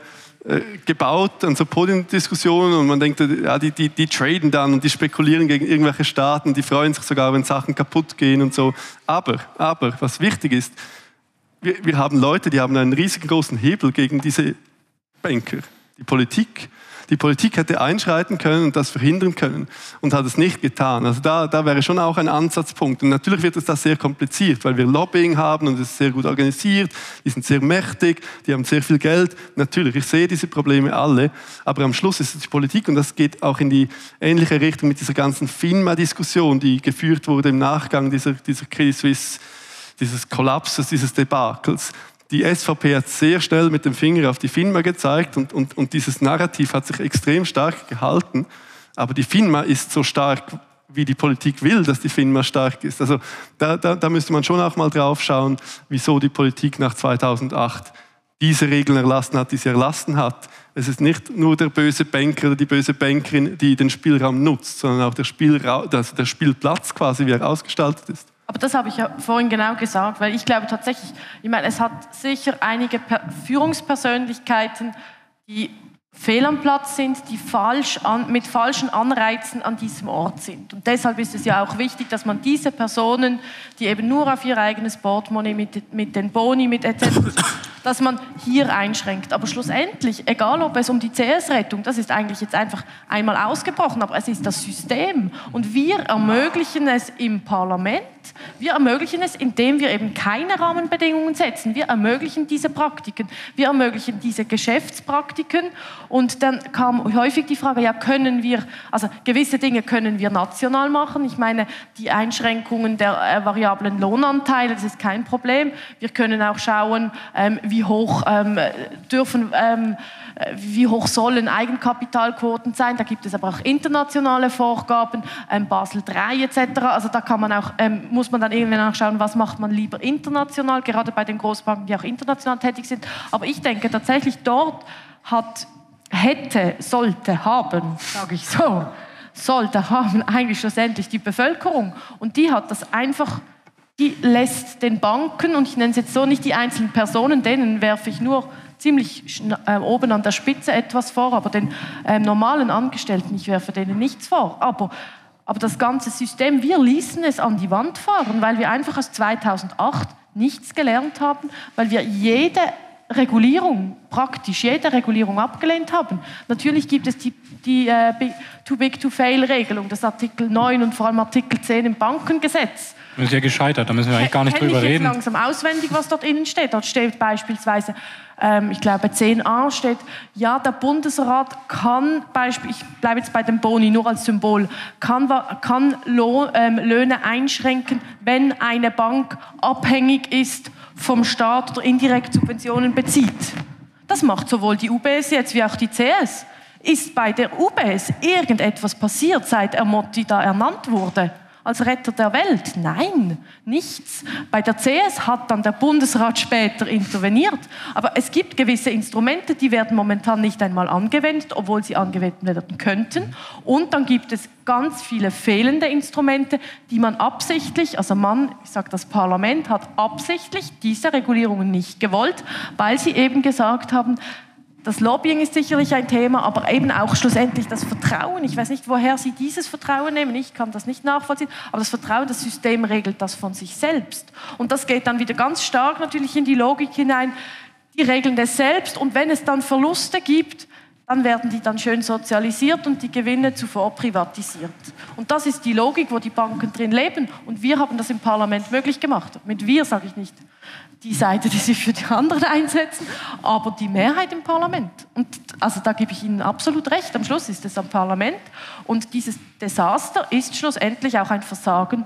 äh, gebaut an so Podiumdiskussionen und man denkt, ja, die, die, die traden dann und die spekulieren gegen irgendwelche Staaten, die freuen sich sogar, wenn Sachen kaputt gehen und so. Aber, aber, was wichtig ist, wir, wir haben Leute, die haben einen riesengroßen Hebel gegen diese Banker. Die Politik die Politik hätte einschreiten können und das verhindern können und hat es nicht getan. Also da, da wäre schon auch ein Ansatzpunkt. Und natürlich wird es da sehr kompliziert, weil wir Lobbying haben und es ist sehr gut organisiert, die sind sehr mächtig, die haben sehr viel Geld. Natürlich, ich sehe diese Probleme alle, aber am Schluss ist es die Politik und das geht auch in die ähnliche Richtung mit dieser ganzen FINMA-Diskussion, die geführt wurde im Nachgang dieser, dieser Credit Suisse, dieses Kollapses, dieses Debakels die SVP hat sehr schnell mit dem Finger auf die FINMA gezeigt und, und, und dieses Narrativ hat sich extrem stark gehalten. Aber die FINMA ist so stark, wie die Politik will, dass die FINMA stark ist. Also da, da, da müsste man schon auch mal drauf schauen, wieso die Politik nach 2008 diese Regeln erlassen hat, die sie erlassen hat. Es ist nicht nur der böse Banker oder die böse Bankerin, die den Spielraum nutzt, sondern auch der, Spielra also der Spielplatz quasi, wie er ausgestaltet ist. Aber das habe ich ja vorhin genau gesagt, weil ich glaube tatsächlich, ich meine, es hat sicher einige Führungspersönlichkeiten, die fehl am Platz sind, die falsch an, mit falschen Anreizen an diesem Ort sind. Und deshalb ist es ja auch wichtig, dass man diese Personen, die eben nur auf ihr eigenes Portemonnaie mit, mit den Boni, mit etc., dass man hier einschränkt. Aber schlussendlich, egal ob es um die CS-Rettung, das ist eigentlich jetzt einfach einmal ausgebrochen, aber es ist das System. Und wir ermöglichen es im Parlament, wir ermöglichen es, indem wir eben keine Rahmenbedingungen setzen. Wir ermöglichen diese Praktiken, wir ermöglichen diese Geschäftspraktiken. Und dann kam häufig die Frage, ja, können wir, also gewisse Dinge können wir national machen. Ich meine, die Einschränkungen der äh, variablen Lohnanteile, das ist kein Problem. Wir können auch schauen, ähm, wie hoch ähm, dürfen ähm, äh, wie hoch sollen Eigenkapitalquoten sein. Da gibt es aber auch internationale Vorgaben, ähm, Basel III etc. Also da kann man auch, ähm, muss man dann irgendwann nachschauen, was macht man lieber international, gerade bei den Großbanken, die auch international tätig sind. Aber ich denke tatsächlich, dort hat, hätte, sollte, haben, sage ich so, sollte haben eigentlich schlussendlich die Bevölkerung. Und die hat das einfach die lässt den Banken, und ich nenne es jetzt so nicht die einzelnen Personen, denen werfe ich nur ziemlich äh, oben an der Spitze etwas vor, aber den äh, normalen Angestellten, ich werfe denen nichts vor. Aber, aber das ganze System, wir ließen es an die Wand fahren, weil wir einfach aus 2008 nichts gelernt haben, weil wir jede Regulierung, praktisch jede Regulierung abgelehnt haben. Natürlich gibt es die, die äh, Too Big to Fail-Regelung, das Artikel 9 und vor allem Artikel 10 im Bankengesetz. Das ist ja gescheitert, da müssen wir eigentlich gar nicht drüber reden. Ich langsam auswendig, was dort innen steht. Dort steht beispielsweise, ähm, ich glaube 10a steht, ja, der Bundesrat kann, Beispiel, ich bleibe jetzt bei dem Boni nur als Symbol, kann, kann Lohn, ähm, Löhne einschränken, wenn eine Bank abhängig ist vom Staat oder indirekt Subventionen bezieht. Das macht sowohl die UBS jetzt wie auch die CS. Ist bei der UBS irgendetwas passiert, seit Ermotti da ernannt wurde? Als Retter der Welt? Nein, nichts. Bei der CS hat dann der Bundesrat später interveniert. Aber es gibt gewisse Instrumente, die werden momentan nicht einmal angewendet, obwohl sie angewendet werden könnten. Und dann gibt es ganz viele fehlende Instrumente, die man absichtlich, also man, ich sage das Parlament, hat absichtlich diese Regulierungen nicht gewollt, weil sie eben gesagt haben, das Lobbying ist sicherlich ein Thema, aber eben auch schlussendlich das Vertrauen. Ich weiß nicht, woher Sie dieses Vertrauen nehmen. Ich kann das nicht nachvollziehen. Aber das Vertrauen, das System regelt das von sich selbst. Und das geht dann wieder ganz stark natürlich in die Logik hinein. Die regeln das selbst. Und wenn es dann Verluste gibt, dann werden die dann schön sozialisiert und die Gewinne zuvor privatisiert. Und das ist die Logik, wo die Banken drin leben. Und wir haben das im Parlament möglich gemacht. Mit wir sage ich nicht die Seite, die sich für die anderen einsetzen, aber die Mehrheit im Parlament. Und also da gebe ich Ihnen absolut recht. Am Schluss ist es am Parlament und dieses Desaster ist schlussendlich auch ein Versagen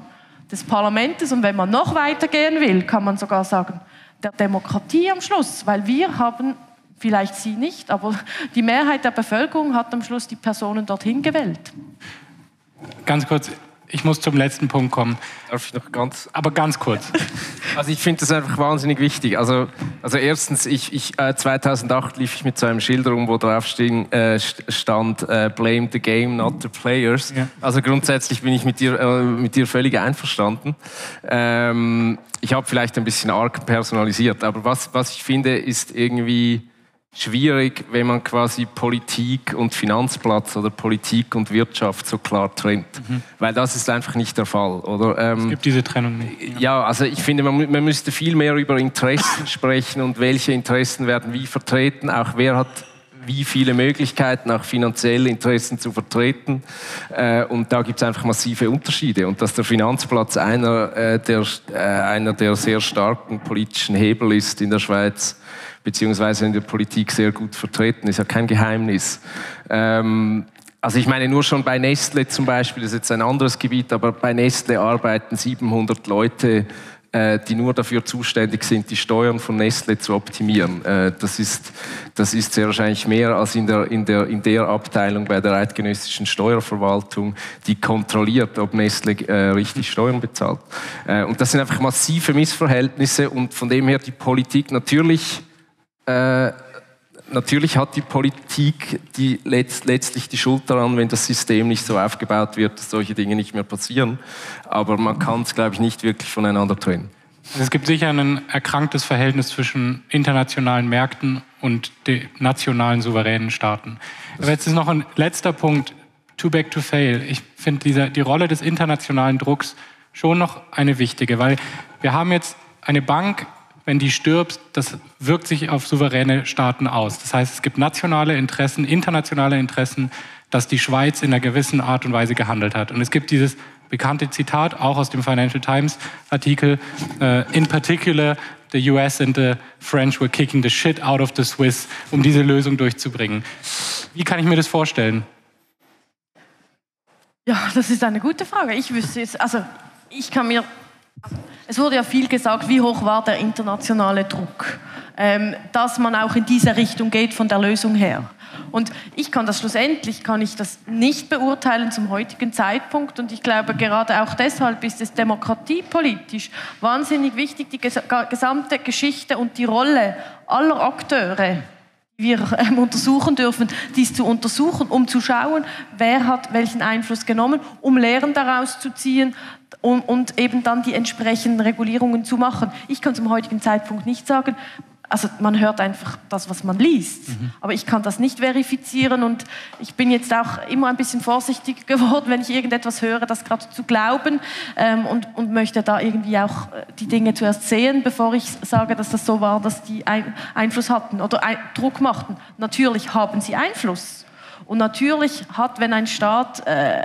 des Parlaments. Und wenn man noch weitergehen will, kann man sogar sagen, der Demokratie am Schluss, weil wir haben vielleicht Sie nicht, aber die Mehrheit der Bevölkerung hat am Schluss die Personen dorthin gewählt. Ganz kurz, ich muss zum letzten Punkt kommen. Darf ich noch ganz. Aber ganz kurz. Also ich finde das einfach wahnsinnig wichtig. Also, also erstens, ich, ich, äh, 2008 lief ich mit so einem Schild rum, wo drauf stehen, äh, stand äh, Blame the game, not the players. Ja. Also grundsätzlich bin ich mit dir, äh, mit dir völlig einverstanden. Ähm, ich habe vielleicht ein bisschen arg personalisiert, aber was, was ich finde, ist irgendwie schwierig, wenn man quasi Politik und Finanzplatz oder Politik und Wirtschaft so klar trennt. Mhm. Weil das ist einfach nicht der Fall. Oder? Ähm, es gibt diese Trennung nicht. Ja, ja also ich finde, man, man, müsste viel mehr über Interessen sprechen und welche Interessen werden wie vertreten, auch wer hat wie viele Möglichkeiten, auch finanzielle Interessen zu vertreten. Äh, und da gibt es einfach massive Unterschiede. Und dass der Finanzplatz einer, äh, der, äh, einer der sehr starken politischen Hebel ist in der Schweiz, beziehungsweise in der Politik sehr gut vertreten, ist ja kein Geheimnis. Ähm, also ich meine nur schon bei Nestle zum Beispiel, das ist jetzt ein anderes Gebiet, aber bei Nestle arbeiten 700 Leute, äh, die nur dafür zuständig sind, die Steuern von Nestle zu optimieren. Äh, das, ist, das ist sehr wahrscheinlich mehr als in der, in, der, in der Abteilung bei der eidgenössischen Steuerverwaltung, die kontrolliert, ob Nestle äh, richtig Steuern bezahlt. Äh, und das sind einfach massive Missverhältnisse und von dem her die Politik natürlich äh, natürlich hat die Politik die letzt, letztlich die Schuld daran, wenn das System nicht so aufgebaut wird, dass solche Dinge nicht mehr passieren. Aber man kann es, glaube ich, nicht wirklich voneinander trennen. Es gibt sicher ein erkranktes Verhältnis zwischen internationalen Märkten und den nationalen souveränen Staaten. Aber jetzt ist noch ein letzter Punkt, too back to fail. Ich finde die Rolle des internationalen Drucks schon noch eine wichtige, weil wir haben jetzt eine Bank wenn die stirbt, das wirkt sich auf souveräne Staaten aus. Das heißt, es gibt nationale Interessen, internationale Interessen, dass die Schweiz in einer gewissen Art und Weise gehandelt hat. Und es gibt dieses bekannte Zitat, auch aus dem Financial Times Artikel, uh, in particular, the US and the French were kicking the shit out of the Swiss, um diese Lösung durchzubringen. Wie kann ich mir das vorstellen? Ja, das ist eine gute Frage. Ich wüsste jetzt, also ich kann mir es wurde ja viel gesagt, wie hoch war der internationale Druck, ähm, dass man auch in diese Richtung geht von der Lösung her. Und ich kann das schlussendlich, kann ich das nicht beurteilen zum heutigen Zeitpunkt. Und ich glaube, gerade auch deshalb ist es demokratiepolitisch wahnsinnig wichtig, die gesamte Geschichte und die Rolle aller Akteure wir ähm, untersuchen dürfen, dies zu untersuchen, um zu schauen, wer hat welchen Einfluss genommen, um Lehren daraus zu ziehen und, und eben dann die entsprechenden Regulierungen zu machen. Ich kann zum heutigen Zeitpunkt nicht sagen, also man hört einfach das, was man liest. Mhm. Aber ich kann das nicht verifizieren und ich bin jetzt auch immer ein bisschen vorsichtig geworden, wenn ich irgendetwas höre, das gerade zu glauben ähm, und, und möchte da irgendwie auch äh, die Dinge zuerst sehen, bevor ich sage, dass das so war, dass die ein Einfluss hatten oder ein Druck machten. Natürlich haben sie Einfluss. Und natürlich hat, wenn ein Staat äh,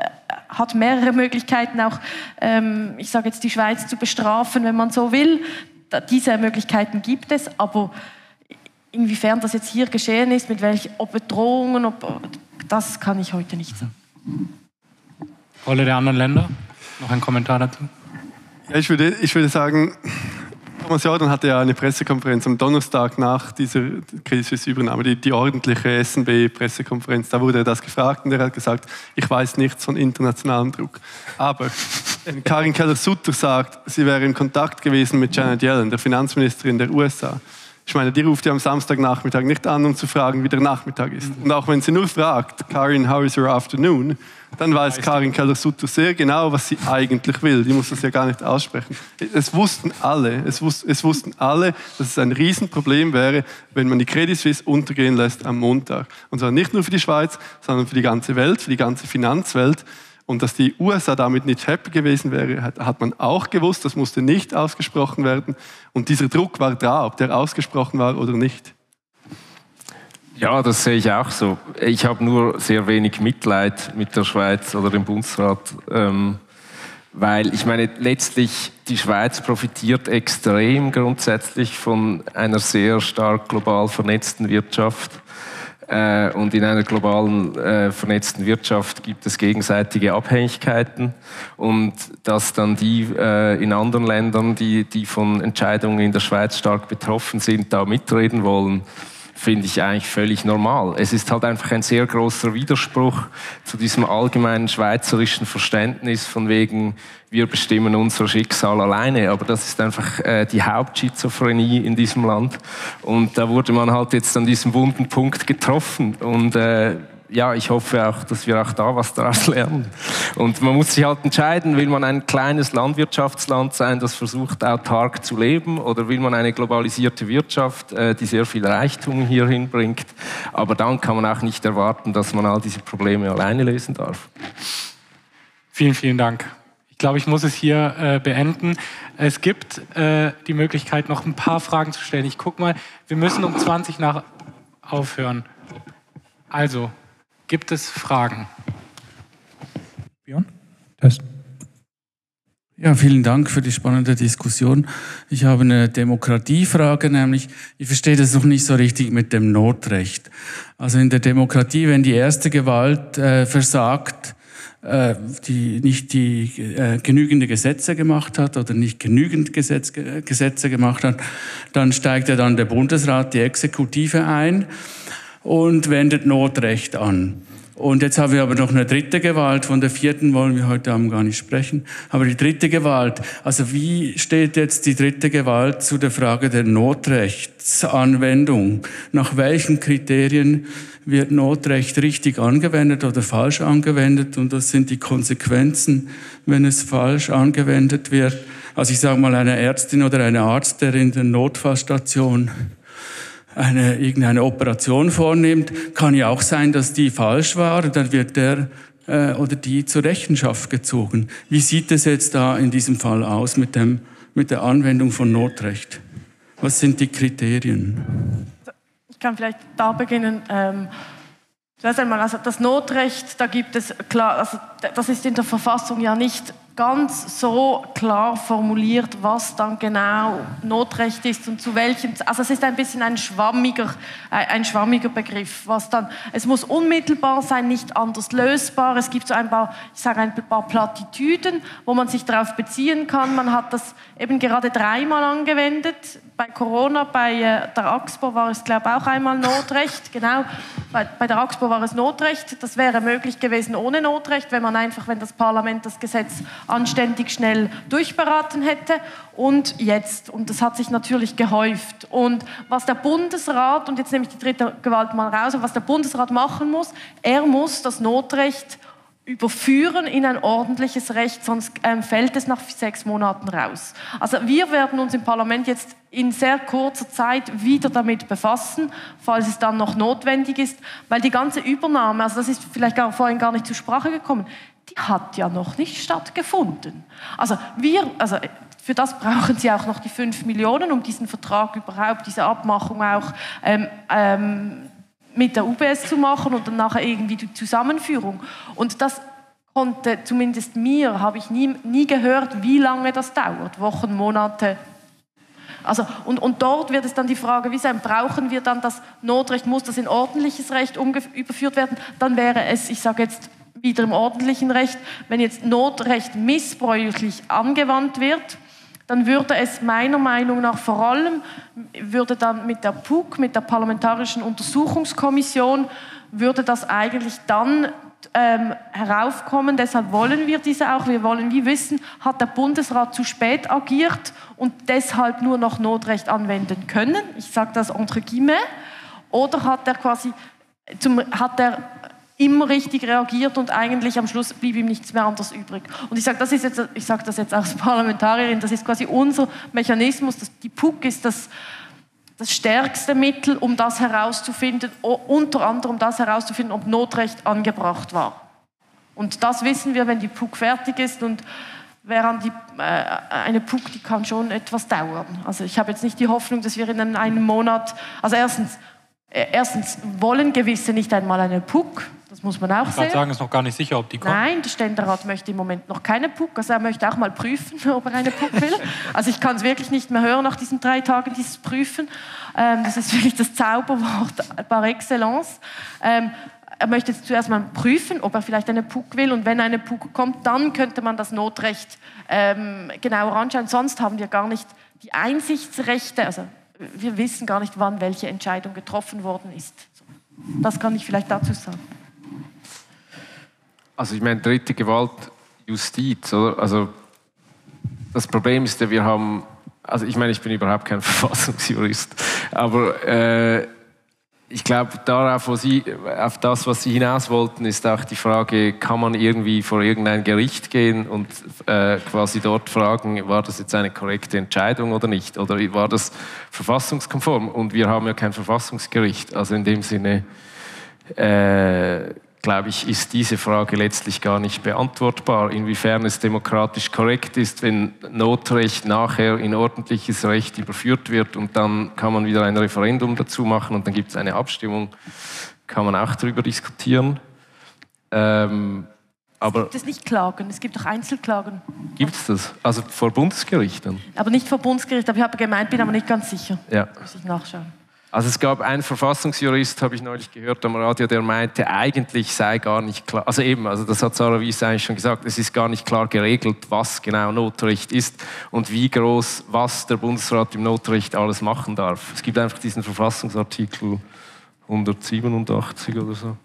hat mehrere Möglichkeiten, auch, ähm, ich sage jetzt, die Schweiz zu bestrafen, wenn man so will, diese Möglichkeiten gibt es, aber inwiefern das jetzt hier geschehen ist, mit welchen ob Bedrohungen, ob, das kann ich heute nicht sagen. Rolle der anderen Länder? Noch ein Kommentar dazu? Ja, ich, würde, ich würde sagen, Thomas Jordan hatte ja eine Pressekonferenz am Donnerstag nach dieser Credit Suisse-Übernahme, die, die ordentliche SNB-Pressekonferenz. Da wurde er das gefragt und er hat gesagt, ich weiß nichts von internationalem Druck. Aber Karin Keller-Sutter sagt, sie wäre in Kontakt gewesen mit Janet Yellen, der Finanzministerin der USA. Ich meine, die ruft ja am Samstagnachmittag nicht an, um zu fragen, wie der Nachmittag ist. Und auch wenn sie nur fragt, Karin, how is your afternoon, dann weiß Karin Keller-Sutter sehr genau, was sie eigentlich will. Die muss das ja gar nicht aussprechen. Es wussten alle, es, wus es wussten alle, dass es ein Riesenproblem wäre, wenn man die Credit Suisse untergehen lässt am Montag. Und zwar nicht nur für die Schweiz, sondern für die ganze Welt, für die ganze Finanzwelt. Und dass die USA damit nicht happy gewesen wäre, hat, hat, man auch gewusst. Das musste nicht ausgesprochen werden. Und dieser Druck war da, ob der ausgesprochen war oder nicht. Ja, das sehe ich auch so. Ich habe nur sehr wenig Mitleid mit der Schweiz oder dem Bundesrat, ähm, weil ich meine, letztlich die Schweiz profitiert extrem grundsätzlich von einer sehr stark global vernetzten Wirtschaft. Äh, und in einer globalen äh, vernetzten Wirtschaft gibt es gegenseitige Abhängigkeiten und dass dann die äh, in anderen Ländern, die, die von Entscheidungen in der Schweiz stark betroffen sind, da mitreden wollen, finde ich eigentlich völlig normal. Es ist halt einfach ein sehr großer Widerspruch zu diesem allgemeinen schweizerischen Verständnis von wegen, wir bestimmen unser Schicksal alleine. Aber das ist einfach äh, die Hauptschizophrenie in diesem Land. Und da wurde man halt jetzt an diesem wunden Punkt getroffen. Und äh, ja, ich hoffe auch, dass wir auch da was daraus lernen. Und man muss sich halt entscheiden, will man ein kleines Landwirtschaftsland sein, das versucht autark zu leben, oder will man eine globalisierte Wirtschaft, äh, die sehr viel Reichtum hier hinbringt. Aber dann kann man auch nicht erwarten, dass man all diese Probleme alleine lösen darf. Vielen, vielen Dank. Ich glaube, ich muss es hier äh, beenden. Es gibt äh, die Möglichkeit, noch ein paar Fragen zu stellen. Ich gucke mal, wir müssen um 20 nach aufhören. Also, Gibt es Fragen? Björn? Test. Ja, vielen Dank für die spannende Diskussion. Ich habe eine Demokratiefrage, nämlich ich verstehe das noch nicht so richtig mit dem Notrecht. Also in der Demokratie, wenn die erste Gewalt äh, versagt, äh, die nicht die äh, genügende Gesetze gemacht hat oder nicht genügend Gesetz, Gesetze gemacht hat, dann steigt ja dann der Bundesrat, die Exekutive ein und wendet Notrecht an. Und jetzt haben wir aber noch eine dritte Gewalt, von der vierten wollen wir heute Abend gar nicht sprechen. Aber die dritte Gewalt, also wie steht jetzt die dritte Gewalt zu der Frage der Notrechtsanwendung? Nach welchen Kriterien wird Notrecht richtig angewendet oder falsch angewendet? Und was sind die Konsequenzen, wenn es falsch angewendet wird? Also ich sage mal, eine Ärztin oder ein Arzt, der in der Notfallstation eine, irgendeine Operation vornimmt, kann ja auch sein, dass die falsch war, dann wird der äh, oder die zur Rechenschaft gezogen. Wie sieht es jetzt da in diesem Fall aus mit, dem, mit der Anwendung von Notrecht? Was sind die Kriterien? Ich kann vielleicht da beginnen. Ähm Zuerst einmal, also das Notrecht, da gibt es klar, also das ist in der Verfassung ja nicht ganz so klar formuliert, was dann genau Notrecht ist und zu welchem. Also es ist ein bisschen ein schwammiger, äh, ein schwammiger Begriff. Was dann, es muss unmittelbar sein, nicht anders lösbar. Es gibt so ein paar, ich sage ein paar Plattitüden, wo man sich darauf beziehen kann. Man hat das eben gerade dreimal angewendet. Bei Corona, bei äh, der AXPO war es, glaube ich, auch einmal Notrecht. Genau, bei, bei der AXPO war es Notrecht. Das wäre möglich gewesen ohne Notrecht, wenn man einfach, wenn das Parlament das Gesetz anständig schnell durchberaten hätte. Und jetzt, und das hat sich natürlich gehäuft. Und was der Bundesrat, und jetzt nehme ich die dritte Gewalt mal raus, was der Bundesrat machen muss, er muss das Notrecht überführen in ein ordentliches Recht, sonst ähm, fällt es nach sechs Monaten raus. Also wir werden uns im Parlament jetzt in sehr kurzer Zeit wieder damit befassen, falls es dann noch notwendig ist, weil die ganze Übernahme, also das ist vielleicht gar, vorhin gar nicht zur Sprache gekommen, die hat ja noch nicht stattgefunden. Also wir, also für das brauchen Sie auch noch die 5 Millionen, um diesen Vertrag überhaupt, diese Abmachung auch ähm, ähm, mit der UBS zu machen und dann nachher irgendwie die Zusammenführung. Und das konnte, zumindest mir, habe ich nie, nie gehört, wie lange das dauert, Wochen, Monate. Also, und, und dort wird es dann die Frage, wie sein, brauchen wir dann das Notrecht, muss das in ordentliches Recht überführt werden? Dann wäre es, ich sage jetzt wieder im ordentlichen Recht, wenn jetzt Notrecht missbräuchlich angewandt wird, dann würde es meiner Meinung nach vor allem, würde dann mit der PUC, mit der Parlamentarischen Untersuchungskommission, würde das eigentlich dann ähm, heraufkommen. Deshalb wollen wir diese auch. Wir wollen wie wissen, hat der Bundesrat zu spät agiert und deshalb nur noch Notrecht anwenden können? Ich sage das entre guillemets. Oder hat er quasi zum, hat er immer richtig reagiert und eigentlich am Schluss blieb ihm nichts mehr anderes übrig. Und ich sage das, sag das jetzt als Parlamentarierin, das ist quasi unser Mechanismus, das, die PUC ist das, das stärkste Mittel, um das herauszufinden, unter anderem das herauszufinden, ob Notrecht angebracht war. Und das wissen wir, wenn die PUC fertig ist und während die, äh, eine PUC, die kann schon etwas dauern. Also ich habe jetzt nicht die Hoffnung, dass wir in einem Monat, also erstens, erstens wollen gewisse nicht einmal eine PUC, das muss man auch ich sehen. sagen, ist noch gar nicht sicher, ob die kommt. Nein, der Ständerat möchte im Moment noch keine PUC. Also er möchte auch mal prüfen, ob er eine PUC will. Also ich kann es wirklich nicht mehr hören nach diesen drei Tagen, dieses Prüfen. Ähm, das ist wirklich das Zauberwort par excellence. Ähm, er möchte jetzt zuerst mal prüfen, ob er vielleicht eine PUC will. Und wenn eine PUC kommt, dann könnte man das Notrecht ähm, genauer anschauen. Sonst haben wir gar nicht die Einsichtsrechte. Also wir wissen gar nicht, wann welche Entscheidung getroffen worden ist. Das kann ich vielleicht dazu sagen. Also ich meine, dritte Gewalt, Justiz, oder? Also das Problem ist ja, wir haben, also ich meine, ich bin überhaupt kein Verfassungsjurist, aber äh, ich glaube, darauf, wo Sie, auf das, was Sie hinaus wollten, ist auch die Frage, kann man irgendwie vor irgendein Gericht gehen und äh, quasi dort fragen, war das jetzt eine korrekte Entscheidung oder nicht? Oder war das verfassungskonform? Und wir haben ja kein Verfassungsgericht. Also in dem Sinne äh, glaube ich, ist diese Frage letztlich gar nicht beantwortbar, inwiefern es demokratisch korrekt ist, wenn Notrecht nachher in ordentliches Recht überführt wird und dann kann man wieder ein Referendum dazu machen und dann gibt es eine Abstimmung, kann man auch darüber diskutieren. Ähm, aber es gibt es nicht Klagen, es gibt auch Einzelklagen. Gibt es das? Also vor Bundesgerichten? Aber nicht vor Bundesgericht, aber ich habe gemeint, bin aber nicht ganz sicher. Ja. Muss ich nachschauen. Also es gab einen Verfassungsjurist, habe ich neulich gehört am Radio, der meinte, eigentlich sei gar nicht klar, also eben, also das hat Sarah Wies eigentlich schon gesagt, es ist gar nicht klar geregelt, was genau Notrecht ist und wie groß, was der Bundesrat im Notrecht alles machen darf. Es gibt einfach diesen Verfassungsartikel 187 oder so.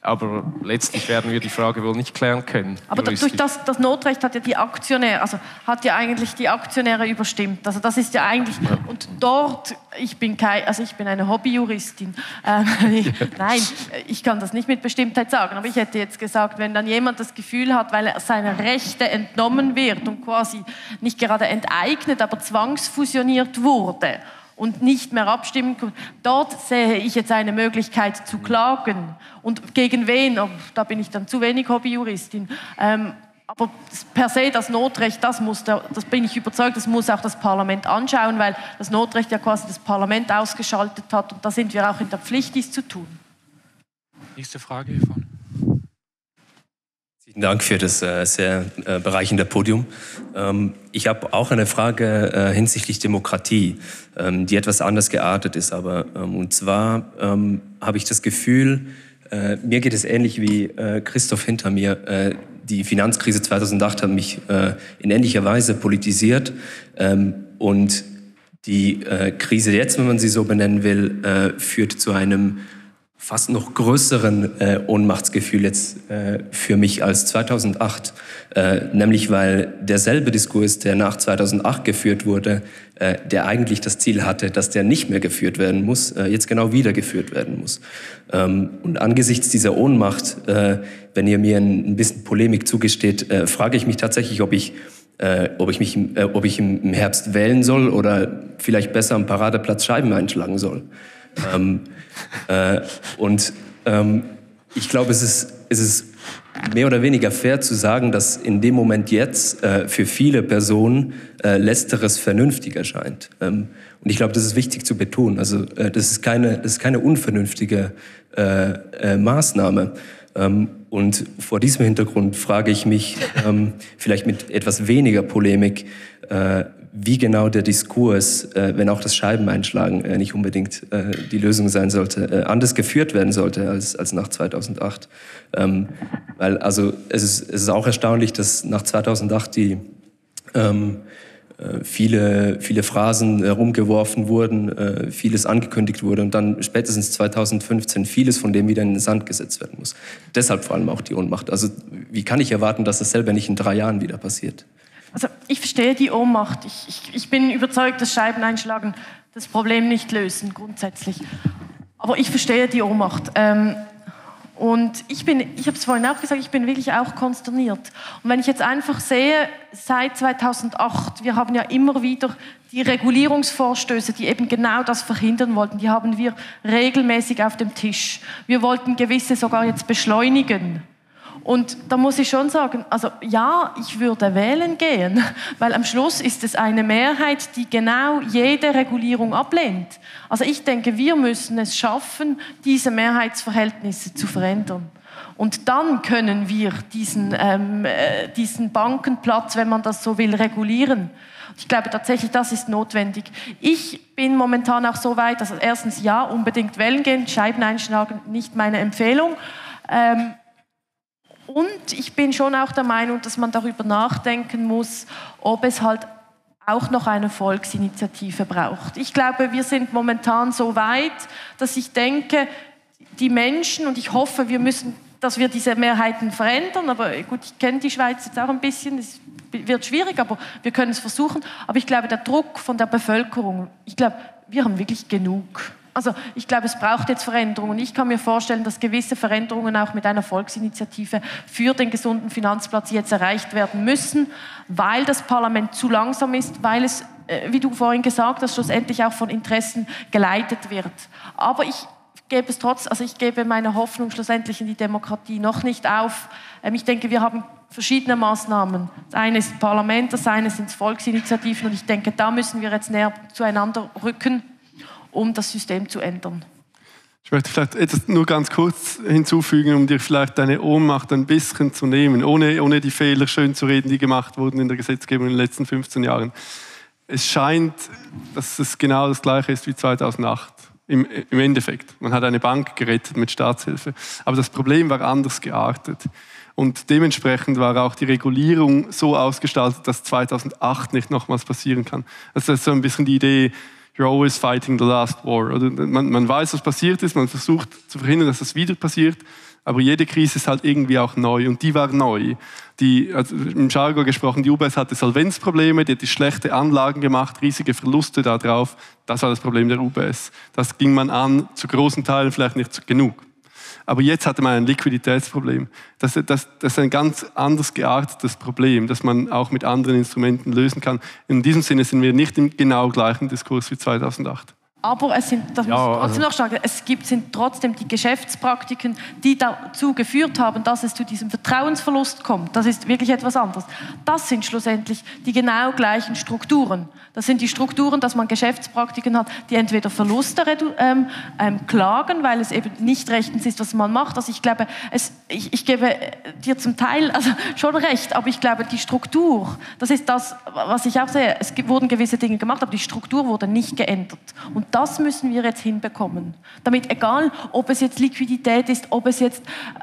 Aber letztlich werden wir die Frage wohl nicht klären können. Aber durch das, das, Notrecht hat ja die Aktionäre, also hat ja eigentlich die Aktionäre überstimmt. Also das ist ja eigentlich ja. und dort, ich bin kein, also ich bin eine Hobbyjuristin. Ähm, nein, ich kann das nicht mit Bestimmtheit sagen. Aber ich hätte jetzt gesagt, wenn dann jemand das Gefühl hat, weil er seine Rechte entnommen wird und quasi nicht gerade enteignet, aber zwangsfusioniert wurde und nicht mehr abstimmen können. Dort sehe ich jetzt eine Möglichkeit zu klagen. Und gegen wen? Oh, da bin ich dann zu wenig Hobbyjuristin. Ähm, aber per se das Notrecht, das, muss der, das bin ich überzeugt, das muss auch das Parlament anschauen, weil das Notrecht ja quasi das Parlament ausgeschaltet hat und da sind wir auch in der Pflicht, dies zu tun. Nächste Frage, Yvonne. Vielen Dank für das äh, sehr äh, bereichende Podium. Ähm, ich habe auch eine Frage äh, hinsichtlich Demokratie, ähm, die etwas anders geartet ist. Aber ähm, und zwar habe ich das Gefühl, mir geht es ähnlich wie Christoph hinter mir. Die Finanzkrise 2008 hat mich in ähnlicher Weise politisiert und die Krise jetzt, wenn man sie so benennen will, führt zu einem fast noch größeren äh, Ohnmachtsgefühl jetzt äh, für mich als 2008, äh, nämlich weil derselbe Diskurs, der nach 2008 geführt wurde, äh, der eigentlich das Ziel hatte, dass der nicht mehr geführt werden muss, äh, jetzt genau wieder geführt werden muss. Ähm, und angesichts dieser Ohnmacht, äh, wenn ihr mir ein, bisschen Polemik zugesteht, äh, frage ich mich tatsächlich, ob ich äh, ob ich mich, äh, ob ich im Herbst wählen soll oder vielleicht besser am Paradeplatz Scheiben einschlagen soll. Ähm, äh, und ähm, ich glaube, es ist, es ist mehr oder weniger fair zu sagen, dass in dem Moment jetzt äh, für viele Personen äh, Letzteres vernünftig erscheint. Ähm, und ich glaube, das ist wichtig zu betonen. Also äh, das, ist keine, das ist keine unvernünftige äh, äh, Maßnahme. Ähm, und vor diesem Hintergrund frage ich mich, ähm, vielleicht mit etwas weniger Polemik, äh, wie genau der Diskurs, äh, wenn auch das Scheibeneinschlagen äh, nicht unbedingt äh, die Lösung sein sollte, äh, anders geführt werden sollte als, als nach 2008. Ähm, weil also es ist, es ist auch erstaunlich, dass nach 2008 die, ähm, äh, viele, viele Phrasen herumgeworfen wurden, äh, vieles angekündigt wurde und dann spätestens 2015 vieles von dem wieder in den Sand gesetzt werden muss. Deshalb vor allem auch die Ohnmacht. Also wie kann ich erwarten, dass dasselbe nicht in drei Jahren wieder passiert? Also ich verstehe die Ohnmacht. Ich, ich, ich bin überzeugt, dass Scheibeneinschlagen das Problem nicht lösen, grundsätzlich. Aber ich verstehe die Ohnmacht. Ähm, und ich bin, ich habe es vorhin auch gesagt, ich bin wirklich auch konsterniert. Und wenn ich jetzt einfach sehe, seit 2008, wir haben ja immer wieder die Regulierungsvorstöße, die eben genau das verhindern wollten, die haben wir regelmäßig auf dem Tisch. Wir wollten gewisse sogar jetzt beschleunigen. Und da muss ich schon sagen, also ja, ich würde wählen gehen, weil am Schluss ist es eine Mehrheit, die genau jede Regulierung ablehnt. Also ich denke, wir müssen es schaffen, diese Mehrheitsverhältnisse zu verändern. Und dann können wir diesen, ähm, äh, diesen Bankenplatz, wenn man das so will, regulieren. Ich glaube tatsächlich, das ist notwendig. Ich bin momentan auch so weit, dass erstens ja, unbedingt wählen gehen, Scheiben einschlagen, nicht meine Empfehlung. Ähm, und ich bin schon auch der Meinung, dass man darüber nachdenken muss, ob es halt auch noch eine Volksinitiative braucht. Ich glaube, wir sind momentan so weit, dass ich denke, die Menschen, und ich hoffe, wir müssen, dass wir diese Mehrheiten verändern, aber gut, ich kenne die Schweiz jetzt auch ein bisschen, es wird schwierig, aber wir können es versuchen. Aber ich glaube, der Druck von der Bevölkerung, ich glaube, wir haben wirklich genug. Also ich glaube, es braucht jetzt Veränderungen. Ich kann mir vorstellen, dass gewisse Veränderungen auch mit einer Volksinitiative für den gesunden Finanzplatz jetzt erreicht werden müssen, weil das Parlament zu langsam ist, weil es, äh, wie du vorhin gesagt hast, schlussendlich auch von Interessen geleitet wird. Aber ich gebe es trotz, also ich gebe meine Hoffnung schlussendlich in die Demokratie noch nicht auf. Ähm, ich denke, wir haben verschiedene Maßnahmen. Das eine ist Parlament, das eine sind Volksinitiativen und ich denke, da müssen wir jetzt näher zueinander rücken um das System zu ändern. Ich möchte vielleicht etwas nur ganz kurz hinzufügen, um dir vielleicht deine Ohnmacht ein bisschen zu nehmen, ohne, ohne die Fehler schön zu reden, die gemacht wurden in der Gesetzgebung in den letzten 15 Jahren. Es scheint, dass es genau das Gleiche ist wie 2008. Im, Im Endeffekt. Man hat eine Bank gerettet mit Staatshilfe. Aber das Problem war anders geartet. Und dementsprechend war auch die Regulierung so ausgestaltet, dass 2008 nicht nochmals passieren kann. Also das ist so ein bisschen die Idee, you're always fighting the last war. Oder man, man weiß, was passiert ist, man versucht zu verhindern, dass das wieder passiert, aber jede Krise ist halt irgendwie auch neu und die war neu. Die, also Im Jargon gesprochen, die UBS hatte Solvenzprobleme, die hat die schlechte Anlagen gemacht, riesige Verluste darauf. Das war das Problem der UBS. Das ging man an, zu großen Teilen vielleicht nicht genug. Aber jetzt hatte man ein Liquiditätsproblem. Das, das, das ist ein ganz anders geartetes Problem, das man auch mit anderen Instrumenten lösen kann. In diesem Sinne sind wir nicht im genau gleichen Diskurs wie 2008. Aber es sind, das ja, muss ich trotzdem also noch sagen, es gibt, sind trotzdem die Geschäftspraktiken, die dazu geführt haben, dass es zu diesem Vertrauensverlust kommt. Das ist wirklich etwas anderes. Das sind schlussendlich die genau gleichen Strukturen. Das sind die Strukturen, dass man Geschäftspraktiken hat, die entweder Verluste ähm, ähm, klagen, weil es eben nicht rechtens ist, was man macht. Also ich glaube, es, ich, ich gebe dir zum Teil also schon recht, aber ich glaube, die Struktur, das ist das, was ich auch sehe. Es wurden gewisse Dinge gemacht, aber die Struktur wurde nicht geändert. Und das müssen wir jetzt hinbekommen. Damit, egal ob es jetzt Liquidität ist, ob es jetzt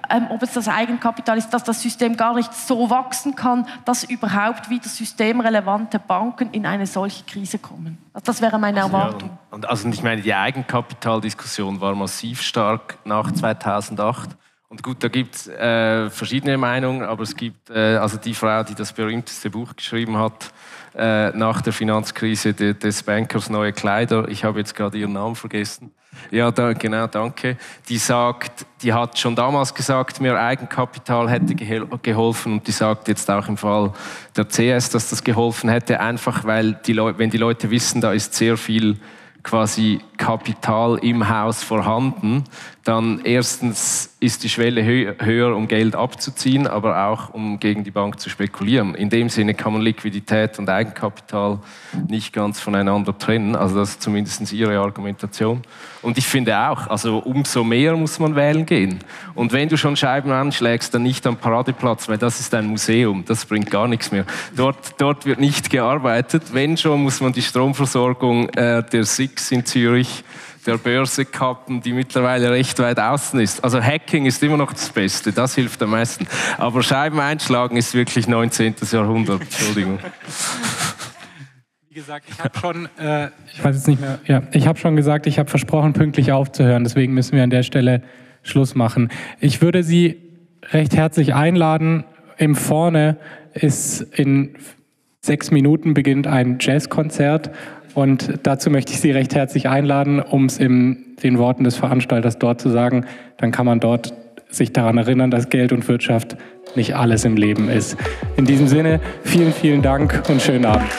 ähm, ob es das Eigenkapital ist, dass das System gar nicht so wachsen kann, dass überhaupt wieder systemrelevante Banken in eine solche Krise kommen. Das wäre meine also, Erwartung. Ja, und, also ich meine, die Eigenkapitaldiskussion war massiv stark nach 2008. Und gut, da gibt es äh, verschiedene Meinungen, aber es gibt äh, also die Frau, die das berühmteste Buch geschrieben hat äh, nach der Finanzkrise de, des Bankers Neue Kleider. Ich habe jetzt gerade ihren Namen vergessen. Ja, da, genau, danke. Die sagt, die hat schon damals gesagt, mehr Eigenkapital hätte geholfen und die sagt jetzt auch im Fall der CS, dass das geholfen hätte, einfach weil die Leute, wenn die Leute wissen, da ist sehr viel quasi Kapital im Haus vorhanden, dann erstens ist die Schwelle höher, um Geld abzuziehen, aber auch um gegen die Bank zu spekulieren. In dem Sinne kann man Liquidität und Eigenkapital nicht ganz voneinander trennen. Also das ist zumindest ihre Argumentation. Und ich finde auch, also umso mehr muss man wählen gehen. Und wenn du schon Scheiben anschlägst, dann nicht am Paradeplatz, weil das ist ein Museum, das bringt gar nichts mehr. Dort, dort wird nicht gearbeitet. Wenn schon, muss man die Stromversorgung äh, der SIX in Zürich der Börse kappen, die mittlerweile recht weit außen ist. Also Hacking ist immer noch das Beste, das hilft am meisten. Aber Scheiben einschlagen ist wirklich 19. Jahrhundert, Entschuldigung. Wie gesagt, ich habe schon, äh, ich weiß jetzt nicht mehr, ja, ich habe schon gesagt, ich habe versprochen, pünktlich aufzuhören. Deswegen müssen wir an der Stelle Schluss machen. Ich würde Sie recht herzlich einladen. Im Vorne ist in sechs Minuten beginnt ein Jazzkonzert und dazu möchte ich Sie recht herzlich einladen, um es in den Worten des Veranstalters dort zu sagen. Dann kann man dort sich daran erinnern, dass Geld und Wirtschaft nicht alles im Leben ist. In diesem Sinne, vielen, vielen Dank und schönen Abend.